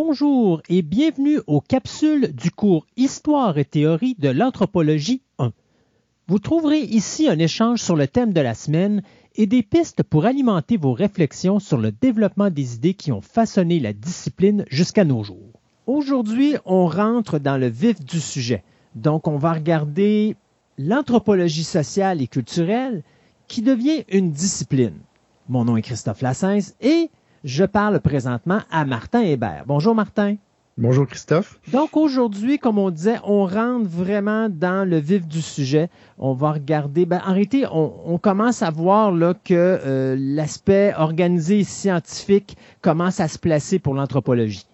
Bonjour et bienvenue aux capsules du cours Histoire et théorie de l'anthropologie 1. Vous trouverez ici un échange sur le thème de la semaine et des pistes pour alimenter vos réflexions sur le développement des idées qui ont façonné la discipline jusqu'à nos jours. Aujourd'hui, on rentre dans le vif du sujet. Donc, on va regarder l'anthropologie sociale et culturelle qui devient une discipline. Mon nom est Christophe Lassens et je parle présentement à Martin Hébert. Bonjour Martin. Bonjour Christophe. Donc aujourd'hui, comme on disait, on rentre vraiment dans le vif du sujet. On va regarder. Ben, en réalité, on, commence à voir là que euh, l'aspect organisé et scientifique commence à se placer pour l'anthropologie.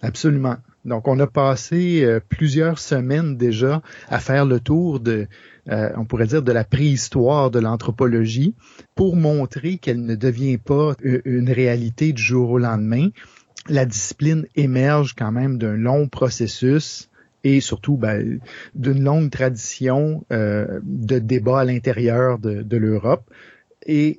Absolument. Donc, on a passé euh, plusieurs semaines déjà à faire le tour de, euh, on pourrait dire, de la préhistoire de l'anthropologie pour montrer qu'elle ne devient pas une réalité du jour au lendemain. La discipline émerge quand même d'un long processus et surtout ben, d'une longue tradition euh, de débat à l'intérieur de, de l'Europe. Et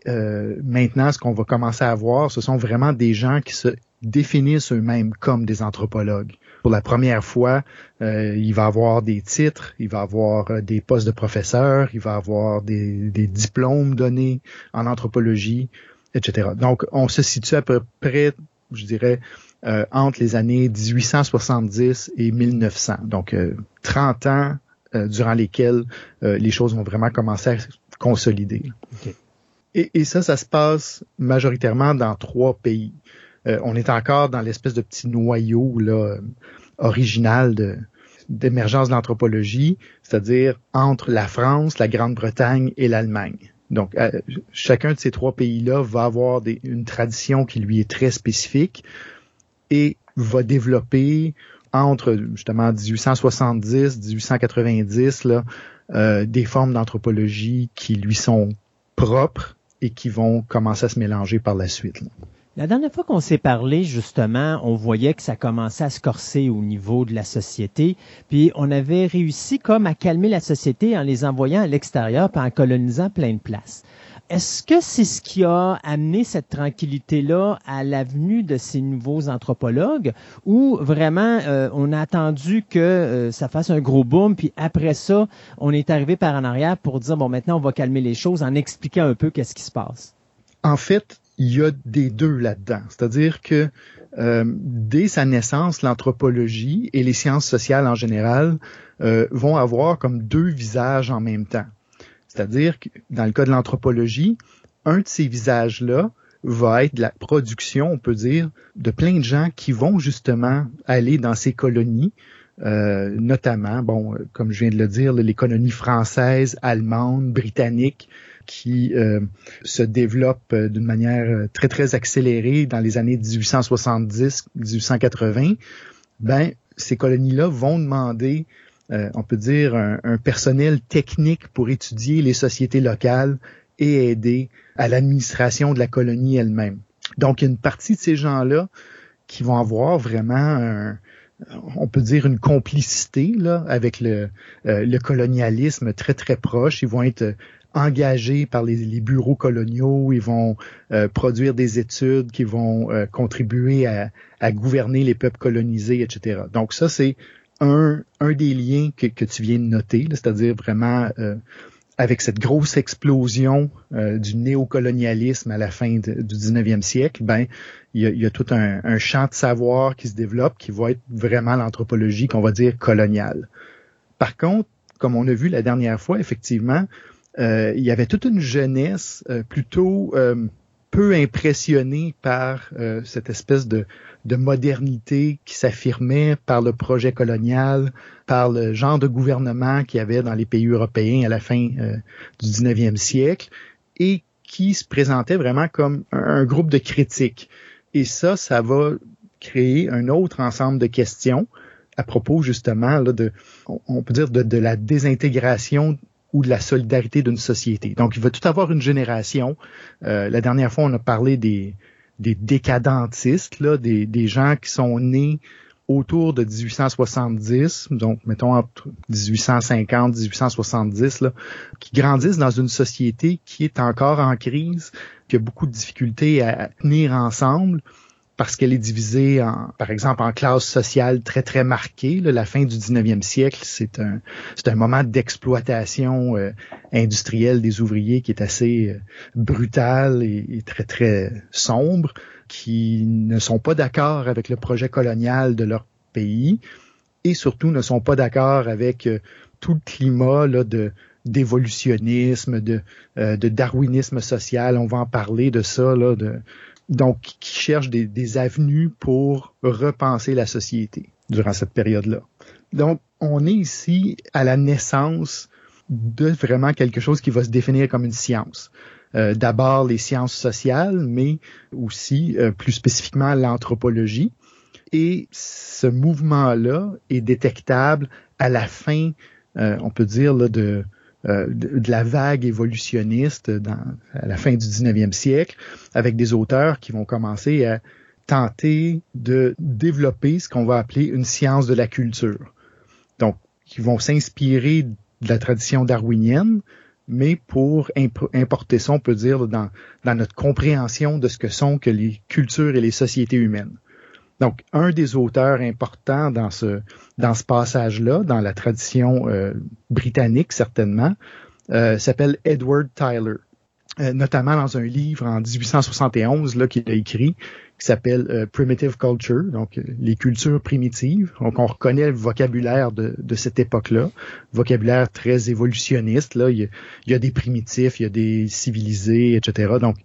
maintenant, ce qu'on va commencer à voir, ce sont vraiment des gens qui se définissent eux-mêmes comme des anthropologues pour la première fois, euh, il va avoir des titres, il va avoir euh, des postes de professeur, il va avoir des, diplômes donnés en anthropologie, etc. Donc, on se situe à peu près, je dirais, euh, entre les années 1870 et 1900. Donc, 30 ans durant lesquels les choses vont vraiment commencer à se consolider. Et, et, ça, ça se passe majoritairement dans trois pays. Euh, on est encore dans l'espèce de petit noyau là, original d'émergence de l'anthropologie, c'est-à-dire entre la France, la Grande-Bretagne et l'Allemagne. Donc, euh, chacun de ces trois pays-là va avoir une tradition qui lui est très spécifique et va développer entre justement 1870, 1890 là, euh, des formes d'anthropologie qui lui sont propres et qui vont commencer à se mélanger par la suite. La dernière fois qu'on s'est parlé, justement, on voyait que ça commençait à se corser au niveau de la société, puis on avait réussi comme à calmer la société en les envoyant à l'extérieur puis en colonisant plein de places. Est-ce que c'est ce qui a amené cette tranquillité-là à l'avenue de ces nouveaux anthropologues ou vraiment euh, on a attendu que euh, ça fasse un gros boom puis après ça, on est arrivé par en arrière pour dire bon maintenant on va calmer les choses en expliquant un peu qu'est-ce qui se passe? En fait, il y a des deux là-dedans. C'est-à-dire que euh, dès sa naissance, l'anthropologie et les sciences sociales en général euh, vont avoir comme deux visages en même temps. C'est-à-dire que dans le cas de l'anthropologie, un de ces visages-là va être la production, on peut dire, de plein de gens qui vont justement aller dans ces colonies, euh, notamment, bon, comme je viens de le dire, les colonies françaises, allemandes, britanniques, qui euh, se développe euh, d'une manière euh, très très accélérée dans les années 1870-1880, ben ces colonies-là vont demander, on peut dire, un, personnel technique pour étudier les sociétés locales et aider à l'administration de la colonie elle-même. Donc, il y a une partie de ces gens-là qui vont avoir vraiment on peut dire une complicité là avec le, le colonialisme très très proche. Ils vont être engagés par les, bureaux coloniaux, ils vont euh, produire des études qui vont euh, contribuer à, gouverner les peuples colonisés, etc. Donc ça, c'est un, des liens que, tu viens de noter, c'est-à-dire vraiment euh, avec cette grosse explosion du néocolonialisme à la fin du 19e siècle, ben il y a, tout un, un, champ de savoir qui se développe qui va être vraiment l'anthropologie qu'on va dire coloniale. Par contre, comme on a vu la dernière fois, effectivement, il y avait toute une jeunesse euh, plutôt euh, peu impressionnée par cette espèce de, de modernité qui s'affirmait par le projet colonial, par le genre de gouvernement qu'il y avait dans les pays européens à la fin du 19e siècle et qui se présentait vraiment comme un, groupe de critiques. Et ça, ça va créer un autre ensemble de questions à propos justement là, de, on peut dire, de, de la désintégration ou de la solidarité d'une société. Donc, il va tout avoir une génération. Euh, la dernière fois, on a parlé des, décadentistes, là, des, des gens qui sont nés autour de 1870, donc mettons entre 1850 1870, là, qui grandissent dans une société qui est encore en crise, qui a beaucoup de difficultés à tenir ensemble parce qu'elle est divisée en, par exemple, en classes sociales très très marquées. la fin du 19e siècle, c'est un c'est un moment d'exploitation euh, industrielle des ouvriers qui est assez euh, brutal et, et, très très sombre, qui ne sont pas d'accord avec le projet colonial de leur pays et surtout ne sont pas d'accord avec euh, tout le climat là, de d'évolutionnisme, de, de darwinisme social. On va en parler de ça là, de donc qui cherchent des, des, avenues pour repenser la société durant cette période-là. Donc, on est ici à la naissance de vraiment quelque chose qui va se définir comme une science. Euh, D'abord les sciences sociales, mais aussi euh, plus spécifiquement l'anthropologie. Et ce mouvement-là est détectable à la fin, euh, on peut dire, là, de, euh, de, la vague évolutionniste dans, à la fin du 19e siècle, avec des auteurs qui vont commencer à tenter de développer ce qu'on va appeler une science de la culture. Donc, qui vont s'inspirer de la tradition darwinienne, mais pour importer ça, on peut dire, dans, dans notre compréhension de ce que sont que les cultures et les sociétés humaines. Donc, un des auteurs importants dans ce, passage-là, dans la tradition euh, britannique certainement, euh, s'appelle Edward Tyler, euh, notamment dans un livre en 1871 là qu'il a écrit qui s'appelle Primitive Culture, donc les cultures primitives. Donc, on reconnaît le vocabulaire de, de cette époque-là, vocabulaire très évolutionniste. Là, il y, a, il y, a, des primitifs, il y a des civilisés, etc. Donc,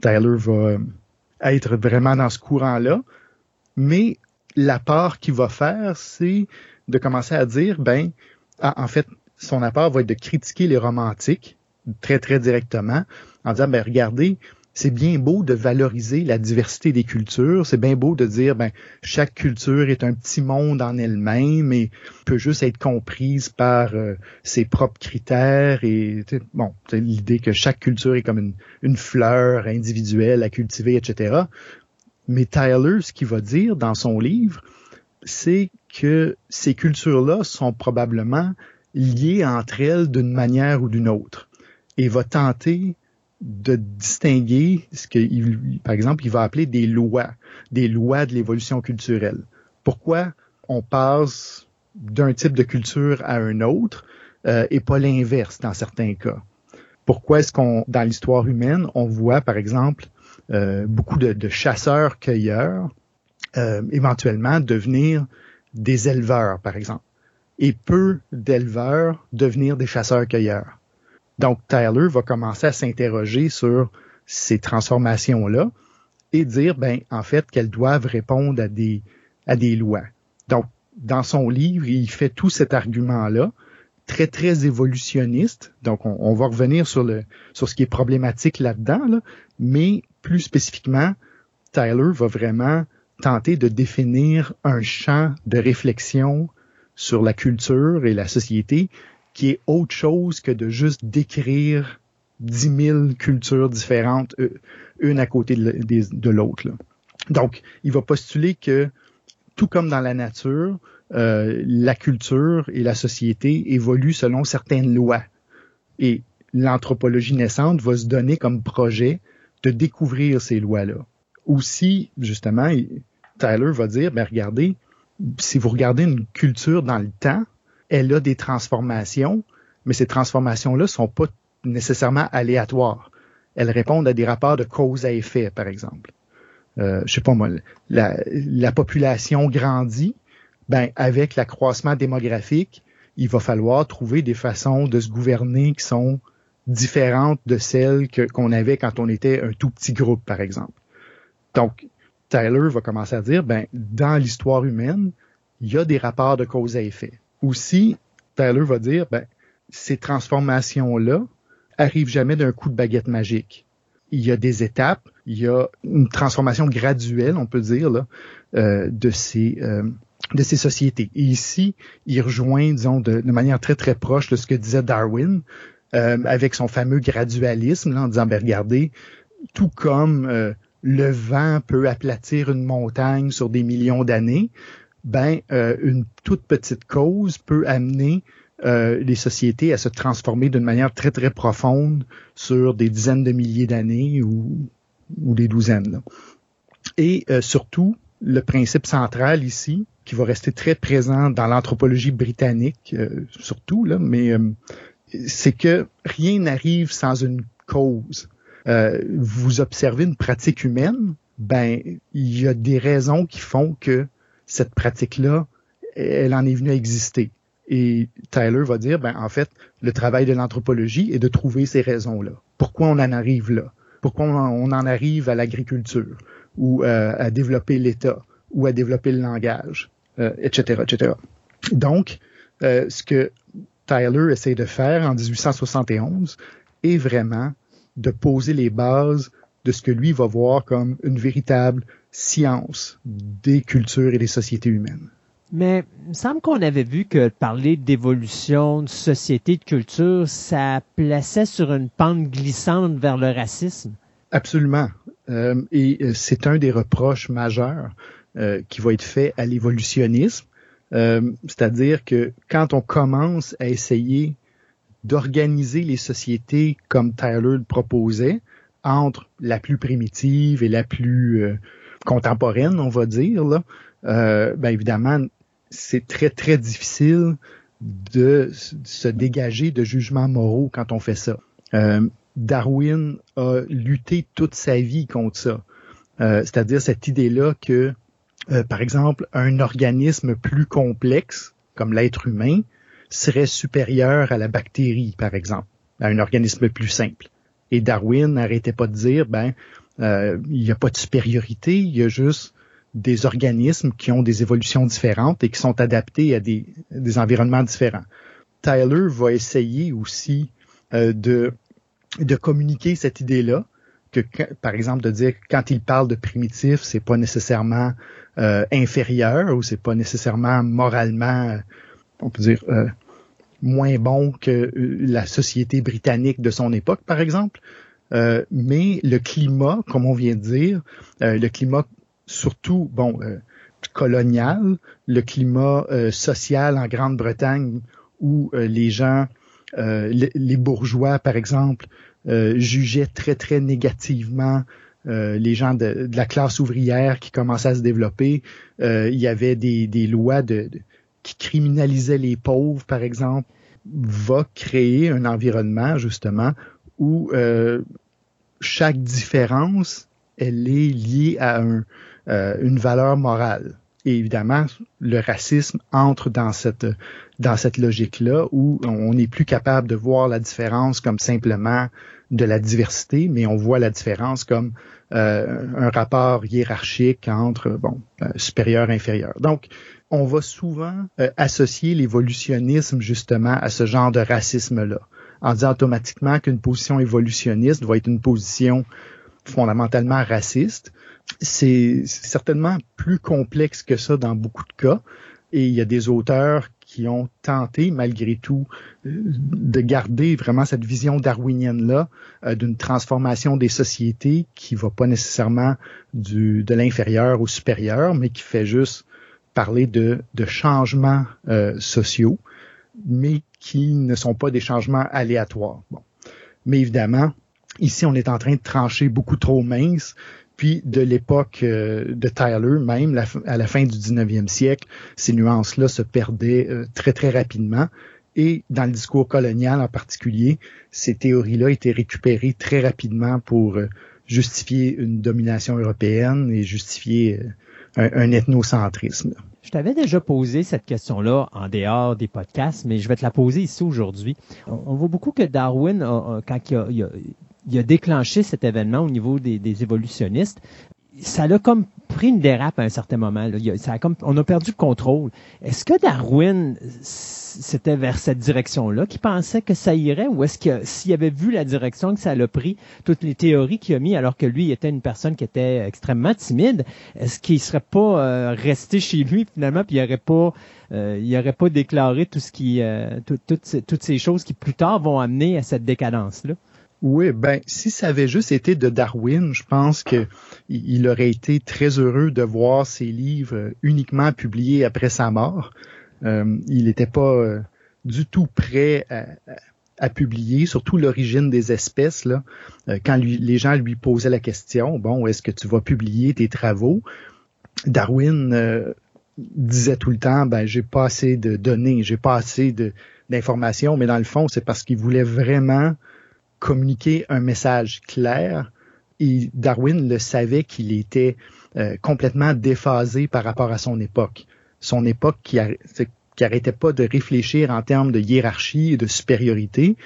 Tyler va être vraiment dans ce courant-là mais la part qu'il va faire, c'est de commencer à dire, ben, en fait, son apport va être de critiquer les romantiques très, très directement, en disant, ben, regardez, c'est bien beau de valoriser la diversité des cultures, c'est bien beau de dire, ben, chaque culture est un petit monde en elle-même et peut juste être comprise par euh, ses propres critères et, bon, l'idée que chaque culture est comme une, une fleur individuelle à cultiver, etc. Mais Tyler, ce qu'il va dire dans son livre, c'est que ces cultures-là sont probablement liées entre elles d'une manière ou d'une autre. Et va tenter de distinguer ce que, par exemple, il va appeler des lois, des lois de l'évolution culturelle. Pourquoi on passe d'un type de culture à un autre euh, et pas l'inverse dans certains cas? Pourquoi est-ce qu'on, dans l'histoire humaine, on voit, par exemple, beaucoup de, chasseurs-cueilleurs euh, éventuellement devenir des éleveurs, par exemple, et peu d'éleveurs devenir des chasseurs-cueilleurs. Donc, Tyler va commencer à s'interroger sur ces transformations-là et dire, ben, en fait, qu'elles doivent répondre à des, à des lois. Donc, dans son livre, il fait tout cet argument-là, très, très évolutionniste. Donc, on, va revenir sur, le, sur ce qui est problématique là-dedans, là, mais plus spécifiquement, Tyler va vraiment tenter de définir un champ de réflexion sur la culture et la société qui est autre chose que de juste décrire dix mille cultures différentes, euh, une à côté de l'autre. Donc, il va postuler que, tout comme dans la nature, euh, la culture et la société évoluent selon certaines lois. Et l'anthropologie naissante va se donner comme projet de découvrir ces lois-là. Aussi, justement, Tyler va dire, ben regardez, si vous regardez une culture dans le temps, elle a des transformations, mais ces transformations-là sont pas nécessairement aléatoires. Elles répondent à des rapports de cause à effet, par exemple. Euh, je sais pas moi, la, la population grandit, ben avec l'accroissement démographique, il va falloir trouver des façons de se gouverner qui sont différentes de celles qu'on avait quand on était un tout petit groupe, par exemple. Donc, Tyler va commencer à dire, ben, dans l'histoire humaine, il y a des rapports de cause à effet. Aussi, Tyler va dire, ben, ces transformations-là arrivent jamais d'un coup de baguette magique. Il y a des étapes, il y a une transformation graduelle, on peut dire, euh, de ces euh, de ces sociétés. Et ici, il rejoint, disons, de, de manière très très proche de ce que disait Darwin, euh, avec son fameux gradualisme, là, en disant, ben regardez, tout comme euh, le vent peut aplatir une montagne sur des millions d'années, ben euh, une toute petite cause peut amener les sociétés à se transformer d'une manière très très profonde sur des dizaines de milliers d'années ou, ou des douzaines. Et surtout, le principe central ici, qui va rester très présent dans l'anthropologie britannique, surtout, là, mais c'est que rien n'arrive sans une cause. Euh, vous observez une pratique humaine, ben il y a des raisons qui font que cette pratique-là, elle en est venue à exister. Et Tyler va dire, ben en fait, le travail de l'anthropologie est de trouver ces raisons-là. Pourquoi on en arrive là? Pourquoi on en arrive à l'agriculture ou euh, à développer l'État ou à développer le langage, euh, etc., etc. Donc, ce que Tyler essaie de faire en 1871 est vraiment de poser les bases de ce que lui va voir comme une véritable science des cultures et des sociétés humaines. Mais il me semble qu'on avait vu que parler d'évolution de société, de culture, ça plaçait sur une pente glissante vers le racisme. Absolument. Euh, et euh, c'est un des reproches majeurs euh, qui va être fait à l'évolutionnisme euh, c'est-à-dire que quand on commence à essayer d'organiser les sociétés comme Tyler le proposait, entre la plus primitive et la plus euh, contemporaine, on va dire, là, euh, ben évidemment, c'est très, très difficile de se dégager de jugements moraux quand on fait ça. Darwin a lutté toute sa vie contre ça. C'est-à-dire cette idée-là que euh, par exemple, un organisme plus complexe, comme l'être humain, serait supérieur à la bactérie, par exemple, à un organisme plus simple. Et Darwin n'arrêtait pas de dire, ben, euh, il n'y a pas de supériorité, il y a juste des organismes qui ont des évolutions différentes et qui sont adaptés à des, des environnements différents. Tyler va essayer aussi euh, de, de communiquer cette idée-là, que par exemple de dire que quand il parle de primitif, c'est pas nécessairement euh, inférieur ou c'est pas nécessairement moralement, euh, on peut dire, euh, moins bon que la société britannique de son époque, par exemple. mais le climat, comme on vient de dire, le climat surtout, bon, colonial, le climat social en Grande-Bretagne où les gens, les bourgeois, par exemple, jugeaient très, très négativement euh, les gens de, la classe ouvrière qui commençaient à se développer. Euh, il y avait des, lois de, qui criminalisaient les pauvres, par exemple, va créer un environnement justement où euh, chaque différence, elle est liée à un, une valeur morale. Et évidemment, le racisme entre dans cette dans cette logique-là où on n'est plus capable de voir la différence comme simplement de la diversité, mais on voit la différence comme euh, un rapport hiérarchique entre bon euh, supérieur inférieur. Donc, on va souvent euh, associer l'évolutionnisme justement à ce genre de racisme-là, en disant automatiquement qu'une position évolutionniste va être une position fondamentalement raciste. C'est certainement plus complexe que ça dans beaucoup de cas. Et il y a des auteurs qui ont tenté, malgré tout, euh, de garder vraiment cette vision darwinienne-là euh, d'une transformation des sociétés qui va pas nécessairement du, de l'inférieur au supérieur, mais qui fait juste parler de, changements euh, sociaux, mais qui ne sont pas des changements aléatoires. Mais évidemment, ici, on est en train de trancher beaucoup trop mince, puis de l'époque euh, de Tyler, même à la fin du 19e siècle, ces nuances-là se perdaient euh, très très rapidement. Et dans le discours colonial en particulier, ces théories-là étaient récupérées très rapidement pour euh, justifier une domination européenne et justifier un, ethnocentrisme. Je t'avais déjà posé cette question-là en dehors des podcasts, mais je vais te la poser ici aujourd'hui. On, voit beaucoup que Darwin, quand il a, a déclenché cet événement au niveau des, évolutionnistes. Ça l'a comme pris une dérape à un certain moment. Ça a comme, on a perdu le contrôle. Est-ce que Darwin, c'était vers cette direction-là qu'il pensait que ça irait, ou est-ce que s'il avait vu la direction que ça l'a pris, toutes les théories qu'il a mis, alors que lui était une personne qui était extrêmement timide, est-ce qu'il serait pas euh, resté chez lui finalement, puis il aurait pas, euh, il aurait pas déclaré tout ce qui, euh, toutes ces choses qui plus tard vont amener à cette décadence-là? Oui, ben si ça avait juste été de Darwin, je pense que il aurait été très heureux de voir ses livres uniquement publiés après sa mort. Euh, il n'était pas euh, du tout prêt à, à publier, surtout l'origine des espèces, là, euh, quand les gens lui posaient la question, bon, est-ce que tu vas publier tes travaux? Darwin euh, disait tout le temps, ben, j'ai pas assez de données, j'ai pas assez d'informations, mais dans le fond, c'est parce qu'il voulait vraiment communiquer un message clair. Et Darwin le savait qu'il était euh, complètement déphasé par rapport à son époque. Son époque qui, qui arrêtait pas de réfléchir en termes de hiérarchie et de supériorité,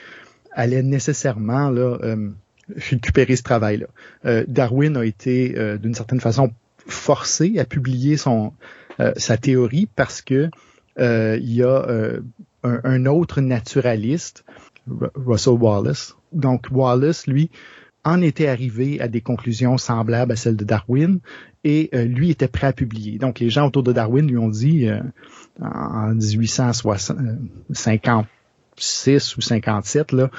allait nécessairement là, euh, récupérer ce travail-là. Euh, Darwin a été euh, d'une certaine façon forcé à publier son sa théorie parce que il y a un, un, autre naturaliste, Russell Wallace. Donc Wallace, lui, en était arrivé à des conclusions semblables à celles de Darwin et euh, lui était prêt à publier. Donc les gens autour de Darwin lui ont dit euh, en 1856 ou 57 là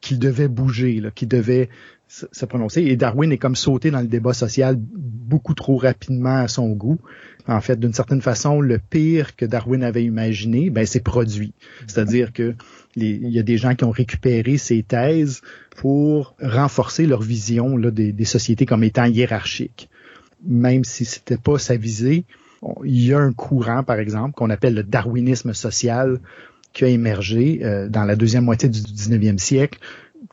qu'il devait bouger, qu'il devait se prononcer. Et Darwin est comme sauté dans le débat social beaucoup trop rapidement à son goût. En fait, d'une certaine façon, le pire que Darwin avait imaginé, ben, c'est produit. C'est-à-dire que il y a des gens qui ont récupéré ces thèses pour renforcer leur vision là, des, sociétés comme étant hiérarchiques. Même si c'était pas sa visée, il y a un courant, par exemple, qu'on appelle le darwinisme social, qui a émergé euh, dans la deuxième moitié du 19e siècle,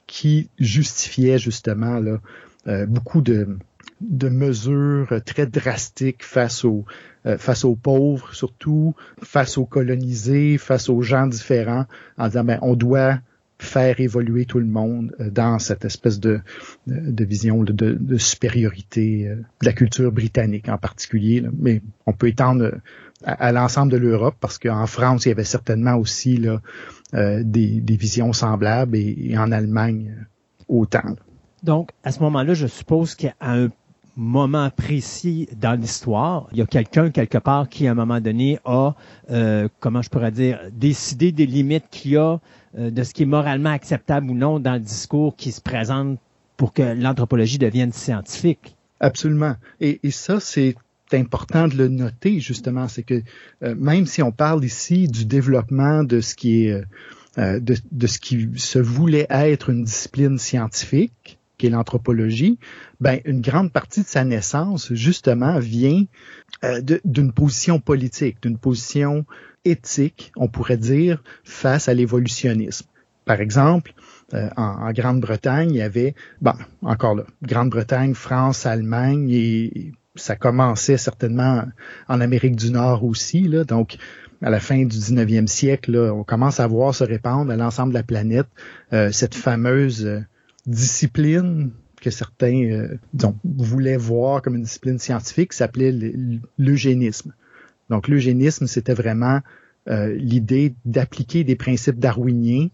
qui justifiait justement euh, beaucoup de mesures très drastiques face aux euh, face aux pauvres, surtout face aux colonisés, face aux gens différents, en disant ben on doit faire évoluer tout le monde euh, dans cette espèce de, de, vision de, de, supériorité de la culture britannique en particulier, mais on peut étendre à, l'ensemble de l'Europe parce qu'en France il y avait certainement aussi là, euh, des, visions semblables et, en Allemagne euh, autant. Donc, à ce moment-là, je suppose qu'à un moment précis dans l'histoire, il y a quelqu'un quelque part qui, à un moment donné, a, euh, comment je pourrais dire, décidé des limites qu'il y a de ce qui est moralement acceptable ou non dans le discours qui se présente pour que l'anthropologie devienne scientifique. Absolument. Et, et ça, c'est important de le noter justement, c'est que euh, même si on parle ici du développement de ce qui est euh, euh, de, de, ce qui se voulait être une discipline scientifique, qui est l'anthropologie, ben une grande partie de sa naissance justement vient d'une position politique, d'une position éthique, on pourrait dire, face à l'évolutionnisme. Par exemple, en, en Grande-Bretagne, il y avait, bon, encore là, Grande-Bretagne, France, Allemagne et ça commençait certainement en Amérique du Nord aussi. Là, donc, à la fin du 19e siècle, là, on commence à voir se répandre à l'ensemble de la planète euh, cette fameuse euh, discipline que certains euh, voulaient voir comme une discipline scientifique, s'appelait l'eugénisme. Donc l'eugénisme, c'était vraiment l'idée d'appliquer des principes darwiniens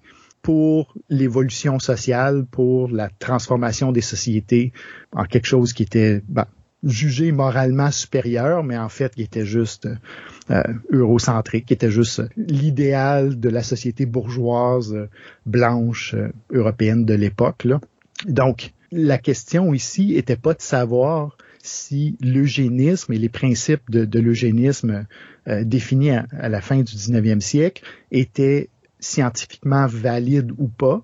pour l'évolution sociale, pour la transformation des sociétés en quelque chose qui était ben, jugé moralement supérieur, mais en fait, il était juste euh, eurocentrique, qui était juste l'idéal de la société bourgeoise euh, blanche euh, européenne de l'époque. Donc, la question ici était pas de savoir si l'eugénisme et les principes de, l'eugénisme euh, définis à, à, la fin du 19e siècle étaient scientifiquement valides ou pas,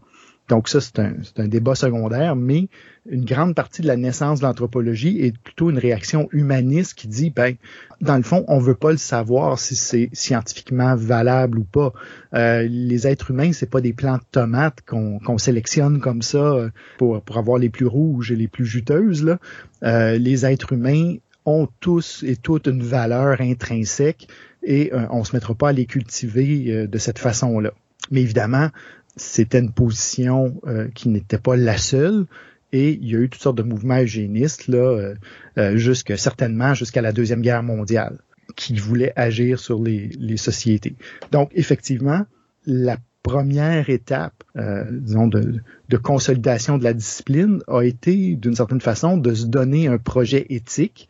donc ça, c'est un, un, débat secondaire, mais une grande partie de la naissance de l'anthropologie est plutôt une réaction humaniste qui dit, ben, dans le fond, on veut pas le savoir si c'est scientifiquement valable ou pas. Euh, les êtres humains, c'est pas des plants de tomates qu'on sélectionne comme ça euh, pour, pour avoir les plus rouges et les plus juteuses. Là. Euh, les êtres humains ont tous et toutes une valeur intrinsèque et euh, on se mettra pas à les cultiver de cette façon-là. Mais évidemment, c'était une position euh, qui n'était pas la seule. Et il y a eu toutes sortes de mouvements eugénistes, là, euh, euh, jusque, certainement jusqu'à la Deuxième Guerre mondiale, qui voulaient agir sur les, les sociétés. Donc, effectivement, la première étape, disons, de, de, consolidation de la discipline a été, d'une certaine façon, de se donner un projet éthique,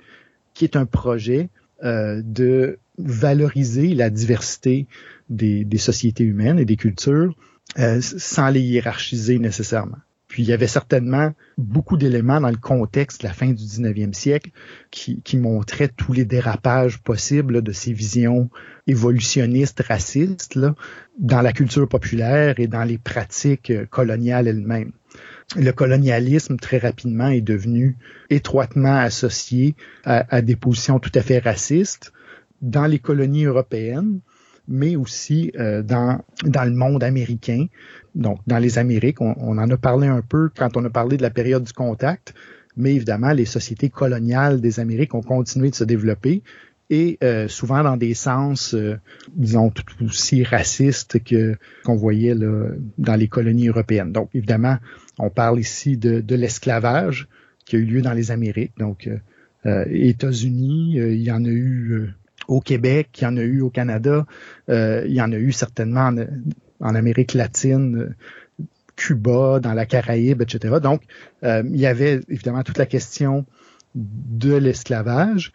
qui est un projet de valoriser la diversité des, des sociétés humaines et des cultures euh, sans les hiérarchiser nécessairement. Puis il y avait certainement beaucoup d'éléments dans le contexte de la fin du 19e siècle qui, montraient tous les dérapages possibles de ces visions évolutionnistes racistes dans la culture populaire et dans les pratiques coloniales elles-mêmes. Le colonialisme, très rapidement, est devenu étroitement associé à, à des positions tout à fait racistes dans les colonies européennes, mais aussi euh, dans, dans le monde américain, donc dans les Amériques. On, en a parlé un peu quand on a parlé de la période du contact, mais évidemment, les sociétés coloniales des Amériques ont continué de se développer et euh, souvent dans des sens, euh, disons, tout aussi racistes que qu'on voyait là, dans les colonies européennes. Donc, évidemment, on parle ici de, de l'esclavage qui a eu lieu dans les Amériques. Donc, euh, États-Unis, il y en a eu au Québec, il y en a eu au Canada, euh, il y en a eu certainement en, Amérique latine, Cuba, dans la Caraïbe, etc. Donc, euh, il y avait évidemment toute la question de l'esclavage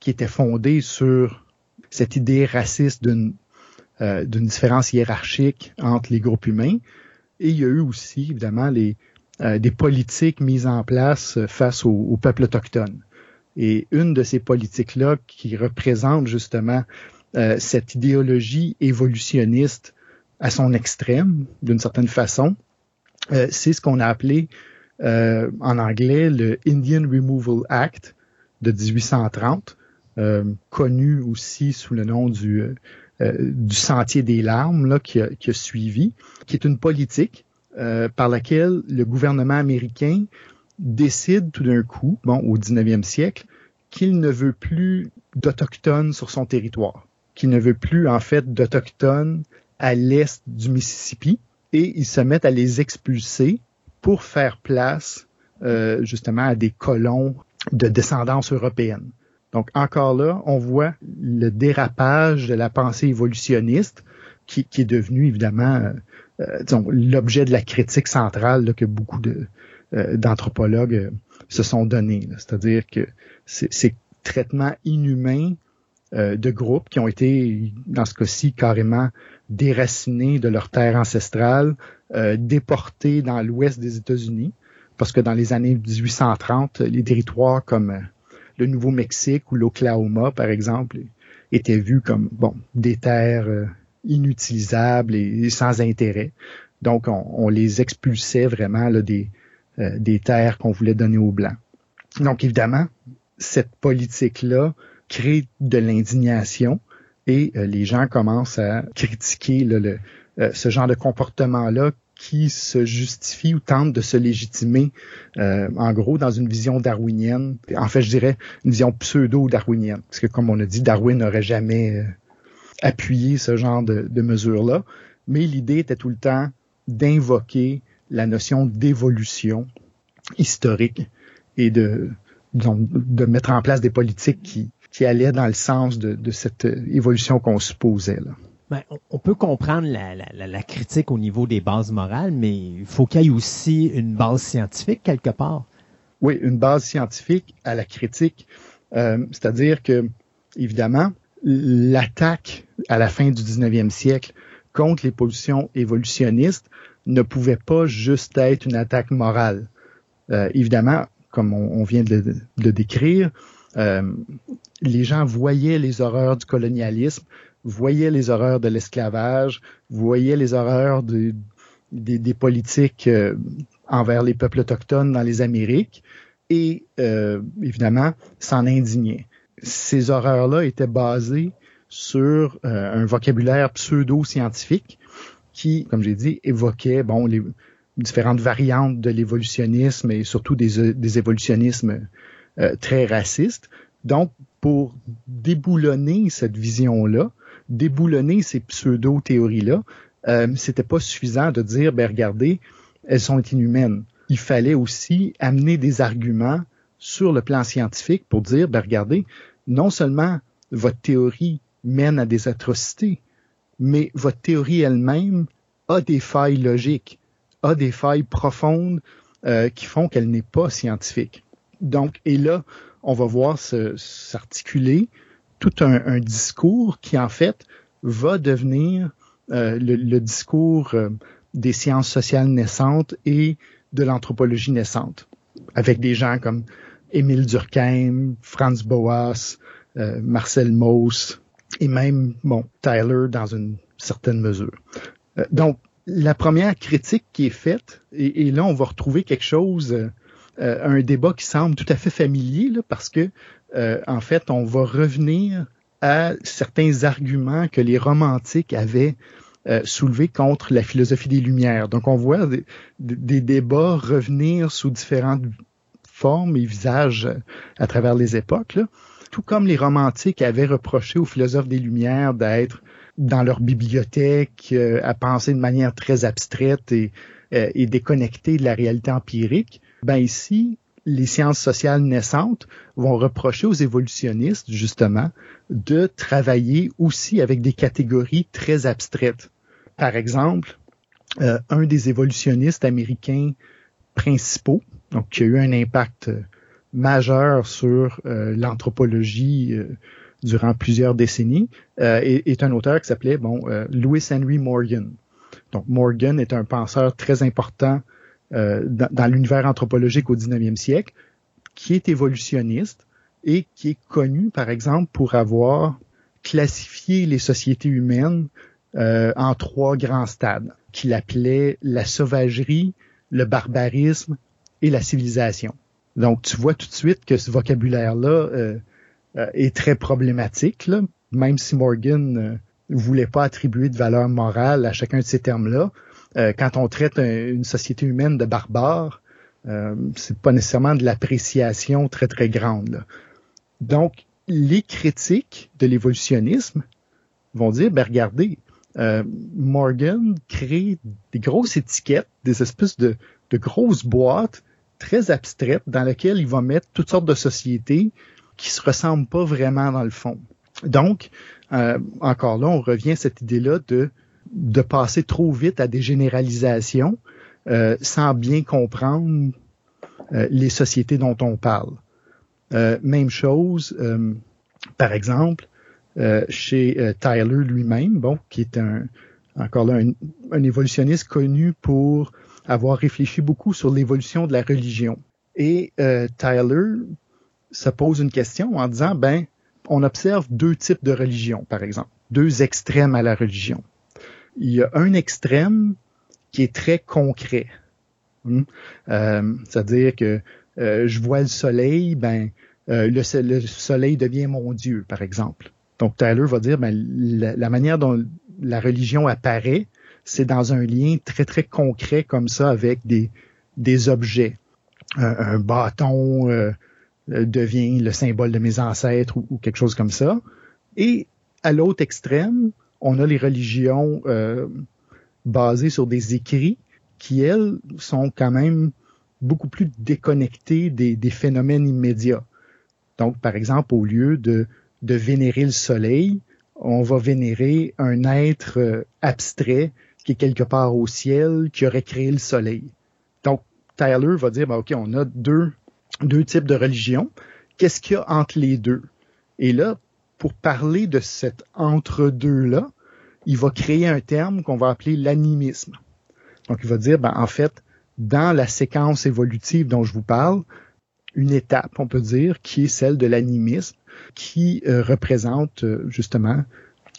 qui était fondée sur cette idée raciste d'une euh, différence hiérarchique entre les groupes humains. Et il y a eu aussi, évidemment, les, des politiques mises en place face aux, aux peuples autochtones. Et une de ces politiques-là qui représente justement euh, cette idéologie évolutionniste à son extrême, d'une certaine façon, euh, c'est ce qu'on a appelé euh, en anglais le Indian Removal Act de 1830, connu aussi sous le nom du, du Sentier des larmes là, qui, a, qui a suivi, qui est une politique par laquelle le gouvernement américain décide tout d'un coup, bon, au 19e siècle, qu'il ne veut plus d'Autochtones sur son territoire, qu'il ne veut plus, en fait, d'Autochtones à l'est du Mississippi, et ils se mettent à les expulser pour faire place, euh, justement, à des colons de descendance européenne. Donc, encore là, on voit le dérapage de la pensée évolutionniste qui, est devenu, évidemment, euh, l'objet de la critique centrale que beaucoup de, euh, d'anthropologues euh, se sont donnés. C'est-à-dire que ces traitements inhumains euh, de groupes qui ont été, dans ce cas-ci, carrément déracinés de leur terre ancestrale, déportés dans l'ouest des États-Unis, parce que dans les années 1830, les territoires comme le Nouveau-Mexique ou l'Oklahoma, par exemple, étaient vus comme bon des terres inutilisables et, sans intérêt. Donc, on, les expulsait vraiment là, des, euh, des terres qu'on voulait donner aux Blancs. Donc évidemment, cette politique-là crée de l'indignation et euh, les gens commencent à critiquer euh, ce genre de comportement-là qui se justifie ou tente de se légitimer, en gros, dans une vision darwinienne. En fait, je dirais une vision pseudo-darwinienne, parce que comme on a dit, Darwin n'aurait jamais appuyé ce genre de, de mesures-là. Mais l'idée était tout le temps d'invoquer la notion d'évolution historique et de, de mettre en place des politiques qui, qui allaient dans le sens de, de cette évolution qu'on supposait. Là. Ben, on peut comprendre la, la, la, critique au niveau des bases morales, mais il faut qu'il y ait aussi une base scientifique quelque part. Oui, une base scientifique à la critique. Euh, C'est-à-dire que, évidemment, l'attaque à la fin du 19e siècle contre les positions évolutionnistes ne pouvait pas juste être une attaque morale. Euh, évidemment, comme on, vient de, le décrire, euh, les gens voyaient les horreurs du colonialisme, voyaient les horreurs de l'esclavage, voyaient les horreurs des, politiques euh, envers les peuples autochtones dans les Amériques et évidemment s'en indignaient. Ces horreurs-là étaient basées sur un vocabulaire pseudo-scientifique qui, comme j'ai dit, évoquait bon les différentes variantes de l'évolutionnisme et surtout des, des évolutionnismes euh, très racistes. Donc, pour déboulonner cette vision-là, déboulonner ces pseudo-théories-là, euh, c'était pas suffisant de dire, ben regardez, elles sont inhumaines. Il fallait aussi amener des arguments sur le plan scientifique pour dire, ben regardez, non seulement votre théorie mène à des atrocités, mais votre théorie elle-même a des failles logiques, a des failles profondes euh, qui font qu'elle n'est pas scientifique. Donc, et là, on va voir s'articuler tout un, discours qui, en fait, va devenir euh, le, discours euh, des sciences sociales naissantes et de l'anthropologie naissante, avec des gens comme Émile Durkheim, Franz Boas, euh, Marcel Mauss et même bon Tyler dans une certaine mesure. Euh, donc la première critique qui est faite, et, là on va retrouver quelque chose, euh, un débat qui semble tout à fait familier là, parce que en fait on va revenir à certains arguments que les romantiques avaient soulevés contre la philosophie des Lumières. Donc on voit des débats revenir sous différentes formes et visages à travers les époques. Là tout comme les romantiques avaient reproché aux philosophes des Lumières d'être dans leur bibliothèque, euh, à penser de manière très abstraite et, euh, et déconnectée de la réalité empirique, ben ici, les sciences sociales naissantes vont reprocher aux évolutionnistes, justement, de travailler aussi avec des catégories très abstraites. Par exemple, euh, un des évolutionnistes américains principaux, donc qui a eu un impact majeur sur euh, l'anthropologie euh, durant plusieurs décennies, euh, est, un auteur qui s'appelait bon Louis Henry Morgan. Donc Morgan est un penseur très important dans, dans l'univers anthropologique au 19e siècle, qui est évolutionniste et qui est connu, par exemple, pour avoir classifié les sociétés humaines en trois grands stades, qu'il appelait la sauvagerie, le barbarisme et la civilisation. Donc, tu vois tout de suite que ce vocabulaire-là euh, euh, est très problématique, même si Morgan ne euh, voulait pas attribuer de valeur morale à chacun de ces termes-là. quand on traite une société humaine de barbare, c'est pas nécessairement de l'appréciation très très grande. Donc, les critiques de l'évolutionnisme vont dire, ben regardez, Morgan crée des grosses étiquettes, des espèces de grosses boîtes très abstraite dans laquelle il va mettre toutes sortes de sociétés qui se ressemblent pas vraiment dans le fond. Donc, euh, encore là, on revient à cette idée-là de, de passer trop vite à des généralisations euh, sans bien comprendre euh, les sociétés dont on parle. même chose, par exemple, chez Tyler lui-même, bon, qui est un encore là un, un évolutionniste connu pour avoir réfléchi beaucoup sur l'évolution de la religion. Et euh, Tyler se pose une question en disant, ben, on observe deux types de religion, par exemple, deux extrêmes à la religion. Il y a un extrême qui est très concret, hmm? euh, c'est-à-dire que euh, je vois le soleil, ben, le, le, soleil devient mon Dieu, par exemple. Donc Tyler va dire, ben, la manière dont la religion apparaît, c'est dans un lien très, très concret comme ça avec des, des objets. Un, bâton euh, euh, devient le symbole de mes ancêtres ou, quelque chose comme ça. Et à l'autre extrême, on a les religions euh, basées sur des écrits qui, elles, sont quand même beaucoup plus déconnectées des, des phénomènes immédiats. Donc, par exemple, au lieu de, de vénérer le soleil, on va vénérer un être abstrait qui est quelque part au ciel, qui aurait créé le soleil. Donc, Tyler va dire, ben, OK, on a deux, types de religions. Qu'est-ce qu'il y a entre les deux? Et là, pour parler de cet entre-deux-là, il va créer un terme qu'on va appeler l'animisme. Donc, il va dire, ben, en fait, dans la séquence évolutive dont je vous parle, une étape, on peut dire, qui est celle de l'animisme, qui euh, représente euh, justement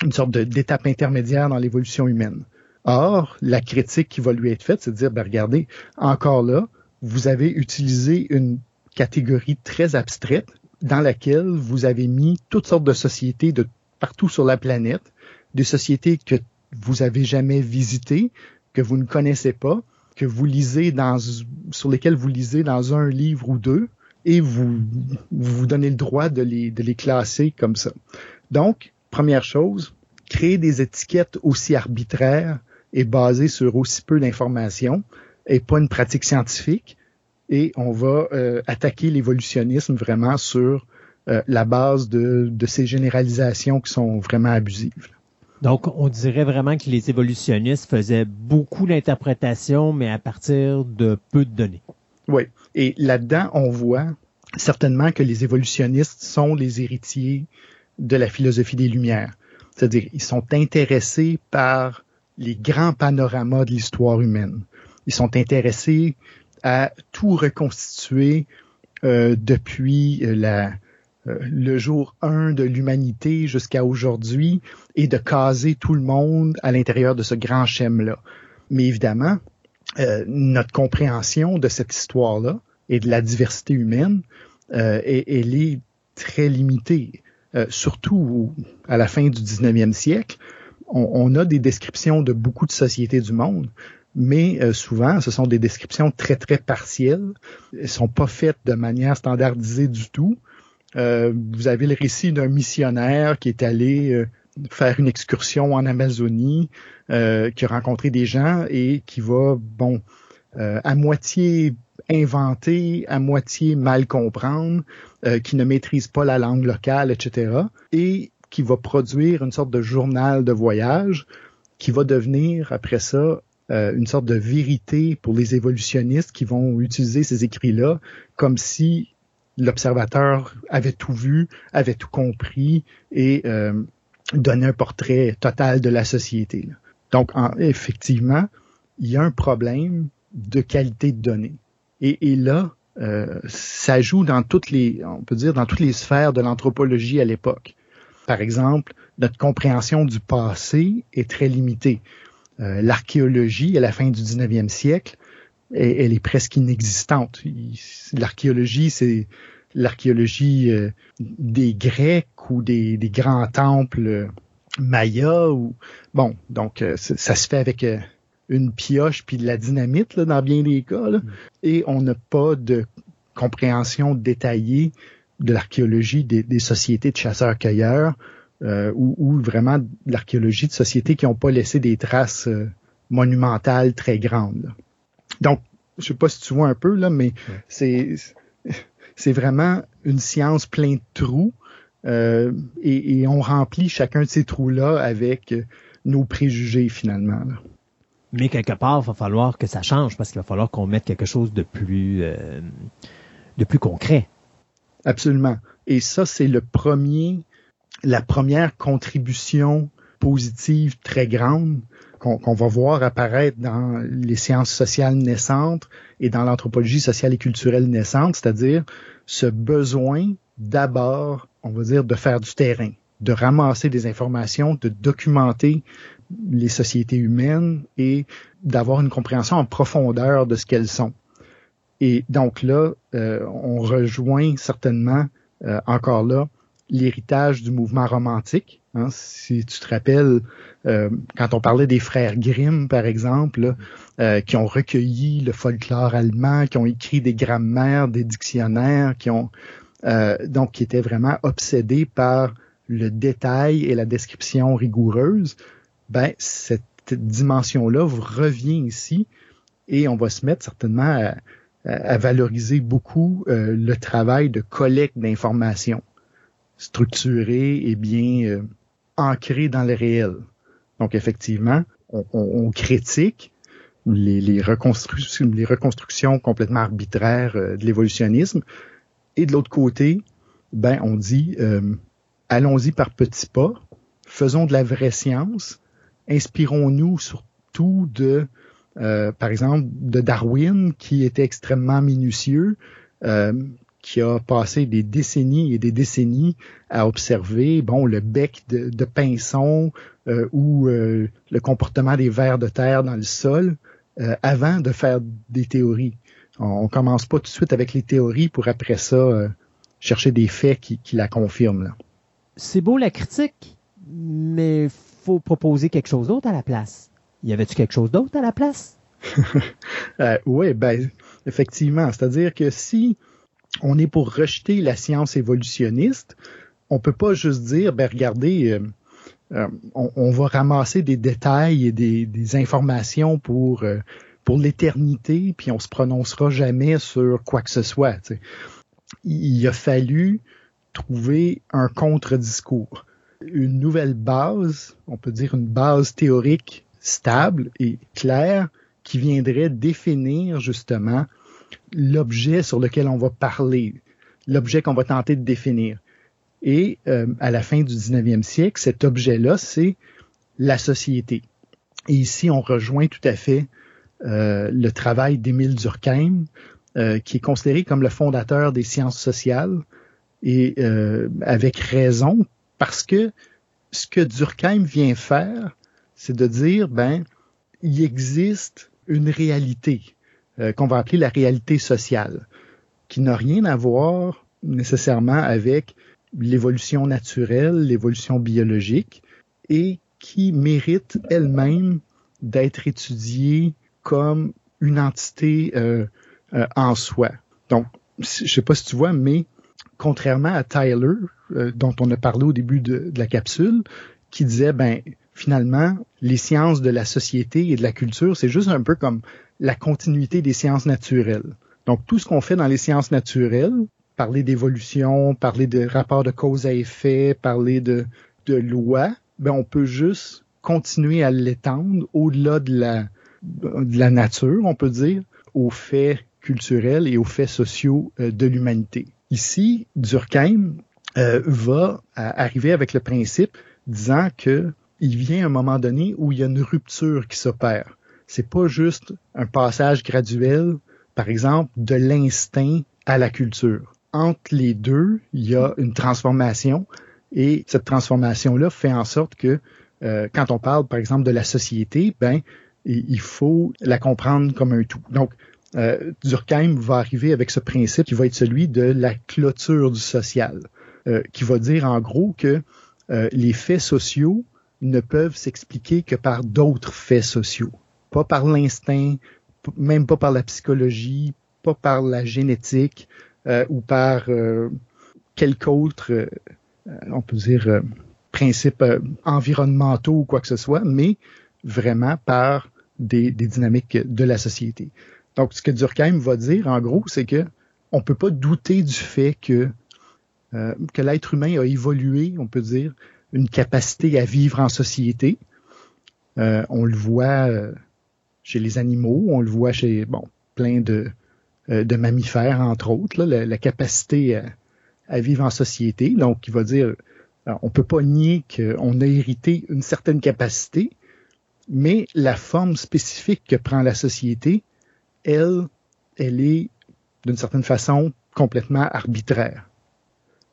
une sorte d'étape intermédiaire dans l'évolution humaine. Or, la critique qui va lui être faite, c'est de dire, ben, regardez, encore là, vous avez utilisé une catégorie très abstraite dans laquelle vous avez mis toutes sortes de sociétés de partout sur la planète, des sociétés que vous avez jamais visitées, que vous ne connaissez pas, que vous lisez dans, sur lesquelles vous lisez dans un livre ou deux, et vous vous donnez le droit de les, de les classer comme ça. Donc, première chose, créer des étiquettes aussi arbitraires est basé sur aussi peu d'informations et pas une pratique scientifique. Et on va euh, attaquer l'évolutionnisme vraiment sur euh, la base de, de, ces généralisations qui sont vraiment abusives. Donc, on dirait vraiment que les évolutionnistes faisaient beaucoup d'interprétations, mais à partir de peu de données. Oui. Et là-dedans, on voit certainement que les évolutionnistes sont les héritiers de la philosophie des Lumières. C'est-à-dire, ils sont intéressés par les grands panoramas de l'histoire humaine. Ils sont intéressés à tout reconstituer euh, depuis la, le jour 1 de l'humanité jusqu'à aujourd'hui et de caser tout le monde à l'intérieur de ce grand schème-là. Mais évidemment, notre compréhension de cette histoire-là et de la diversité humaine, elle est très limitée. surtout à la fin du 19e siècle, on, a des descriptions de beaucoup de sociétés du monde, mais euh, souvent, ce sont des descriptions très, très partielles. Elles sont pas faites de manière standardisée du tout. Euh, vous avez le récit d'un missionnaire qui est allé euh, faire une excursion en Amazonie, qui a rencontré des gens et qui va, bon, à moitié inventer, à moitié mal comprendre, qui ne maîtrise pas la langue locale, etc. Et qui va produire une sorte de journal de voyage qui va devenir après ça euh, une sorte de vérité pour les évolutionnistes qui vont utiliser ces écrits-là comme si l'observateur avait tout vu, avait tout compris et euh, donnait un portrait total de la société. Donc, effectivement, il y a un problème de qualité de données. Et, et là, euh, ça joue dans toutes les, on peut dire, dans toutes les sphères de l'anthropologie à l'époque. Par exemple, notre compréhension du passé est très limitée. Euh, l'archéologie, à la fin du 19e siècle, elle est presque inexistante. L'archéologie, c'est l'archéologie euh, des Grecs ou des, grands temples euh, mayas. Ou, bon, donc ça se fait avec une pioche puis de la dynamite là, dans bien des cas. Mm. Et on n'a pas de compréhension détaillée de l'archéologie des, sociétés de chasseurs-cueilleurs euh, ou, vraiment de l'archéologie de sociétés qui n'ont pas laissé des traces euh, monumentales très grandes. Donc, je sais pas si tu vois un peu là, mais c'est c'est vraiment une science plein de trous euh, et, on remplit chacun de ces trous-là avec nos préjugés finalement. Mais quelque part, il va falloir que ça change parce qu'il va falloir qu'on mette quelque chose de plus de plus concret. Absolument. Et ça, c'est le premier, la première contribution positive très grande qu'on va voir apparaître dans les sciences sociales naissantes et dans l'anthropologie sociale et culturelle naissante, c'est-à-dire ce besoin d'abord, on va dire, de faire du terrain, de ramasser des informations, de documenter les sociétés humaines et d'avoir une compréhension en profondeur de ce qu'elles sont. Et donc là, euh, on rejoint certainement euh, encore là l'héritage du mouvement romantique. Hein. si tu te rappelles, euh, quand on parlait des frères Grimm, par exemple, qui ont recueilli le folklore allemand, qui ont écrit des grammaires, des dictionnaires, qui ont donc qui étaient vraiment obsédés par le détail et la description rigoureuse, ben cette dimension-là revient ici et on va se mettre certainement à, à valoriser beaucoup euh, le travail de collecte d'informations structuré et bien euh, ancré dans le réel. Donc effectivement, on, critique les, reconstructions, les reconstructions complètement arbitraires euh, de l'évolutionnisme. Et de l'autre côté, ben on dit allons-y par petits pas, faisons de la vraie science, inspirons-nous surtout de euh, par exemple, de Darwin, qui était extrêmement minutieux, euh, qui a passé des décennies et des décennies à observer, bon, le bec de, de pinson euh, ou le comportement des vers de terre dans le sol avant de faire des théories. On, ne commence pas tout de suite avec les théories pour après ça chercher des faits qui, qui la confirment. C'est beau la critique, mais faut proposer quelque chose d'autre à la place. Y avait-tu quelque chose d'autre à la place? euh, oui, ben, effectivement. C'est-à-dire que si on est pour rejeter la science évolutionniste, on peut pas juste dire, ben regardez, euh, euh, on, va ramasser des détails et des, informations pour pour l'éternité, puis on se prononcera jamais sur quoi que ce soit. Il a fallu trouver un contre-discours, une nouvelle base, on peut dire une base théorique stable et clair qui viendrait définir justement l'objet sur lequel on va parler, l'objet qu'on va tenter de définir. Et euh, à la fin du 19e siècle, cet objet-là, c'est la société. Et ici, on rejoint tout à fait le travail d'Émile Durkheim, qui est considéré comme le fondateur des sciences sociales, et avec raison, parce que ce que Durkheim vient faire, c'est de dire, ben, il existe une réalité euh, qu'on va appeler la réalité sociale, qui n'a rien à voir nécessairement avec l'évolution naturelle, l'évolution biologique, et qui mérite elle-même d'être étudiée comme une entité euh, euh, en soi. Donc, je sais pas si tu vois, mais contrairement à Tyler, dont on a parlé au début de, de la capsule, qui disait, ben, finalement, les sciences de la société et de la culture, c'est juste un peu comme la continuité des sciences naturelles. Donc, tout ce qu'on fait dans les sciences naturelles, parler d'évolution, parler de rapport de cause à effet, parler de, de loi, ben, on peut juste continuer à l'étendre au-delà de la, de la nature, on peut dire, aux faits culturels et aux faits sociaux euh, de l'humanité. Ici, Durkheim euh, va arriver avec le principe disant que il vient un moment donné où il y a une rupture qui s'opère. C'est pas juste un passage graduel, par exemple, de l'instinct à la culture. Entre les deux, il y a une transformation et cette transformation-là fait en sorte que euh, quand on parle, par exemple, de la société, ben il faut la comprendre comme un tout. Donc, euh, Durkheim va arriver avec ce principe qui va être celui de la clôture du social, euh, qui va dire en gros que euh, les faits sociaux ne peuvent s'expliquer que par d'autres faits sociaux. Pas par l'instinct, même pas par la psychologie, pas par la génétique euh, ou par euh, quelque autre, euh, on peut dire, principe environnementaux ou quoi que ce soit, mais vraiment par des, des, dynamiques de la société. Donc, ce que Durkheim va dire, en gros, c'est que on peut pas douter du fait que que l'être humain a évolué, on peut dire, une capacité à vivre en société. Euh, on le voit euh, chez les animaux, on le voit chez bon plein de, euh, de mammifères entre autres, la, capacité à, vivre en société. Donc, il va dire, on peut pas nier qu'on a hérité une certaine capacité, mais la forme spécifique que prend la société, elle, elle est d'une certaine façon complètement arbitraire.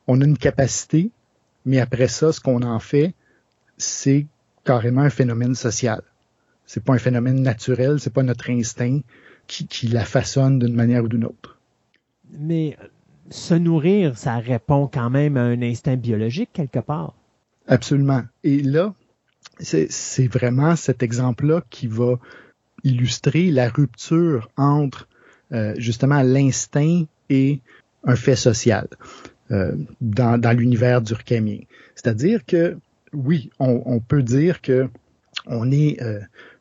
On a une capacité, mais après ça, ce qu'on en fait, c'est carrément un phénomène social. C'est pas un phénomène naturel, c'est pas notre instinct qui, qui la façonne d'une manière ou d'une autre. Mais se nourrir, ça répond quand même à un instinct biologique quelque part. Absolument. Et là, c'est vraiment cet exemple-là qui va illustrer la rupture entre euh, justement l'instinct et un fait social. Euh, dans, dans l'univers durkheimien. C'est-à-dire que, oui, on, on, peut dire que on est euh,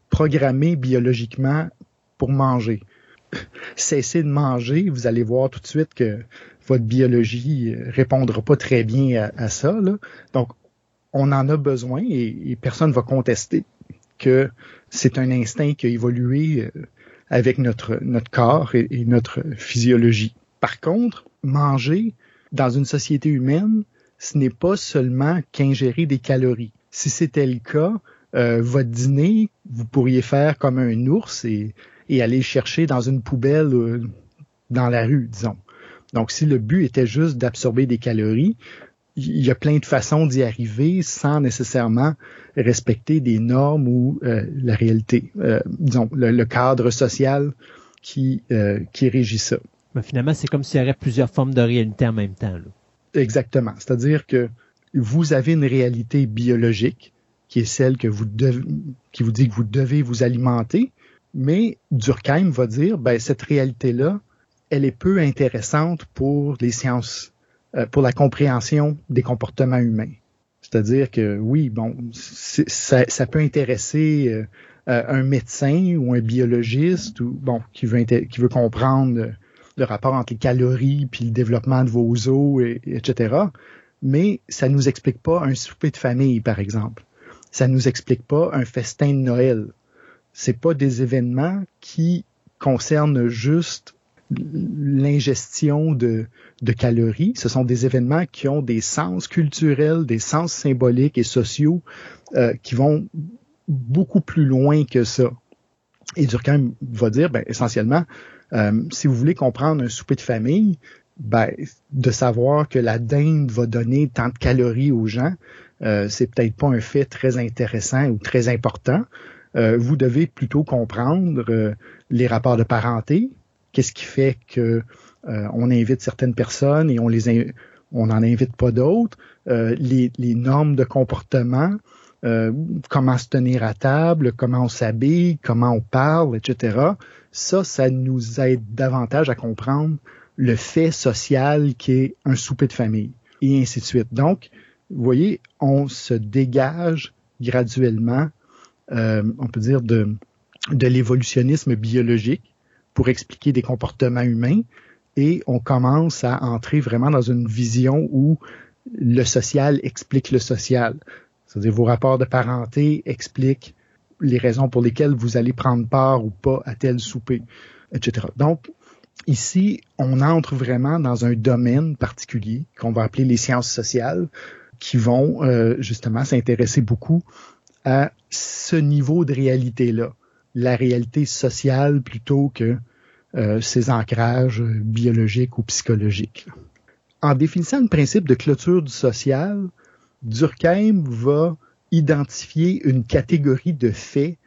programmé biologiquement pour manger. Cessez de manger, vous allez voir tout de suite que votre biologie euh, répondra pas très bien à, ça. Là. Donc, on en a besoin et, personne ne va contester que c'est un instinct qui a évolué avec notre, notre corps et notre physiologie. Par contre, manger, dans une société humaine, ce n'est pas seulement qu'ingérer des calories. Si c'était le cas, euh, votre dîner, vous pourriez faire comme un ours et, et aller chercher dans une poubelle euh, dans la rue, disons. Donc, si le but était juste d'absorber des calories, il y a plein de façons d'y arriver sans nécessairement respecter des normes ou euh, la réalité, disons, le, cadre social qui, qui régit ça. Mais finalement, c'est comme s'il y avait plusieurs formes de réalité en même temps. Exactement. C'est-à-dire que vous avez une réalité biologique qui est celle que vous qui vous dit que vous devez vous alimenter, mais Durkheim va dire, ben, cette réalité-là, elle est peu intéressante pour les sciences, euh, pour la compréhension des comportements humains. C'est-à-dire que oui, bon, ça, peut intéresser euh, un médecin ou un biologiste ou bon qui veut qui veut comprendre le rapport entre les calories puis le développement de vos os, et, etc. Mais ça nous explique pas un souper de famille, par exemple. Ça nous explique pas un festin de Noël. C'est pas des événements qui concernent juste l'ingestion de, de calories. Ce sont des événements qui ont des sens culturels, des sens symboliques et sociaux euh, qui vont beaucoup plus loin que ça. Et Durkheim va dire, ben, essentiellement, euh, si vous voulez comprendre un souper de famille, ben, de savoir que la dinde va donner tant de calories aux gens, euh, c'est peut-être pas un fait très intéressant ou très important. Euh, vous devez plutôt comprendre euh, les rapports de parenté, qu'est-ce qui fait que on invite certaines personnes et on les on n'en invite pas d'autres, les, les, normes de comportement, comment se tenir à table, comment on s'habille, comment on parle, etc. Ça, ça nous aide davantage à comprendre le fait social qui est un souper de famille, et ainsi de suite. Donc, vous voyez, on se dégage graduellement, euh, on peut dire, de, de l'évolutionnisme biologique pour expliquer des comportements humains et on commence à entrer vraiment dans une vision où le social explique le social. C'est-à-dire vos rapports de parenté expliquent les raisons pour lesquelles vous allez prendre part ou pas à tel souper, etc. Donc, ici, on entre vraiment dans un domaine particulier qu'on va appeler les sciences sociales, qui vont euh, justement s'intéresser beaucoup à ce niveau de réalité-là, la réalité sociale plutôt que euh, ces ancrages biologiques ou psychologiques. En définissant le principe de clôture du social, Durkheim va identifier une catégorie de faits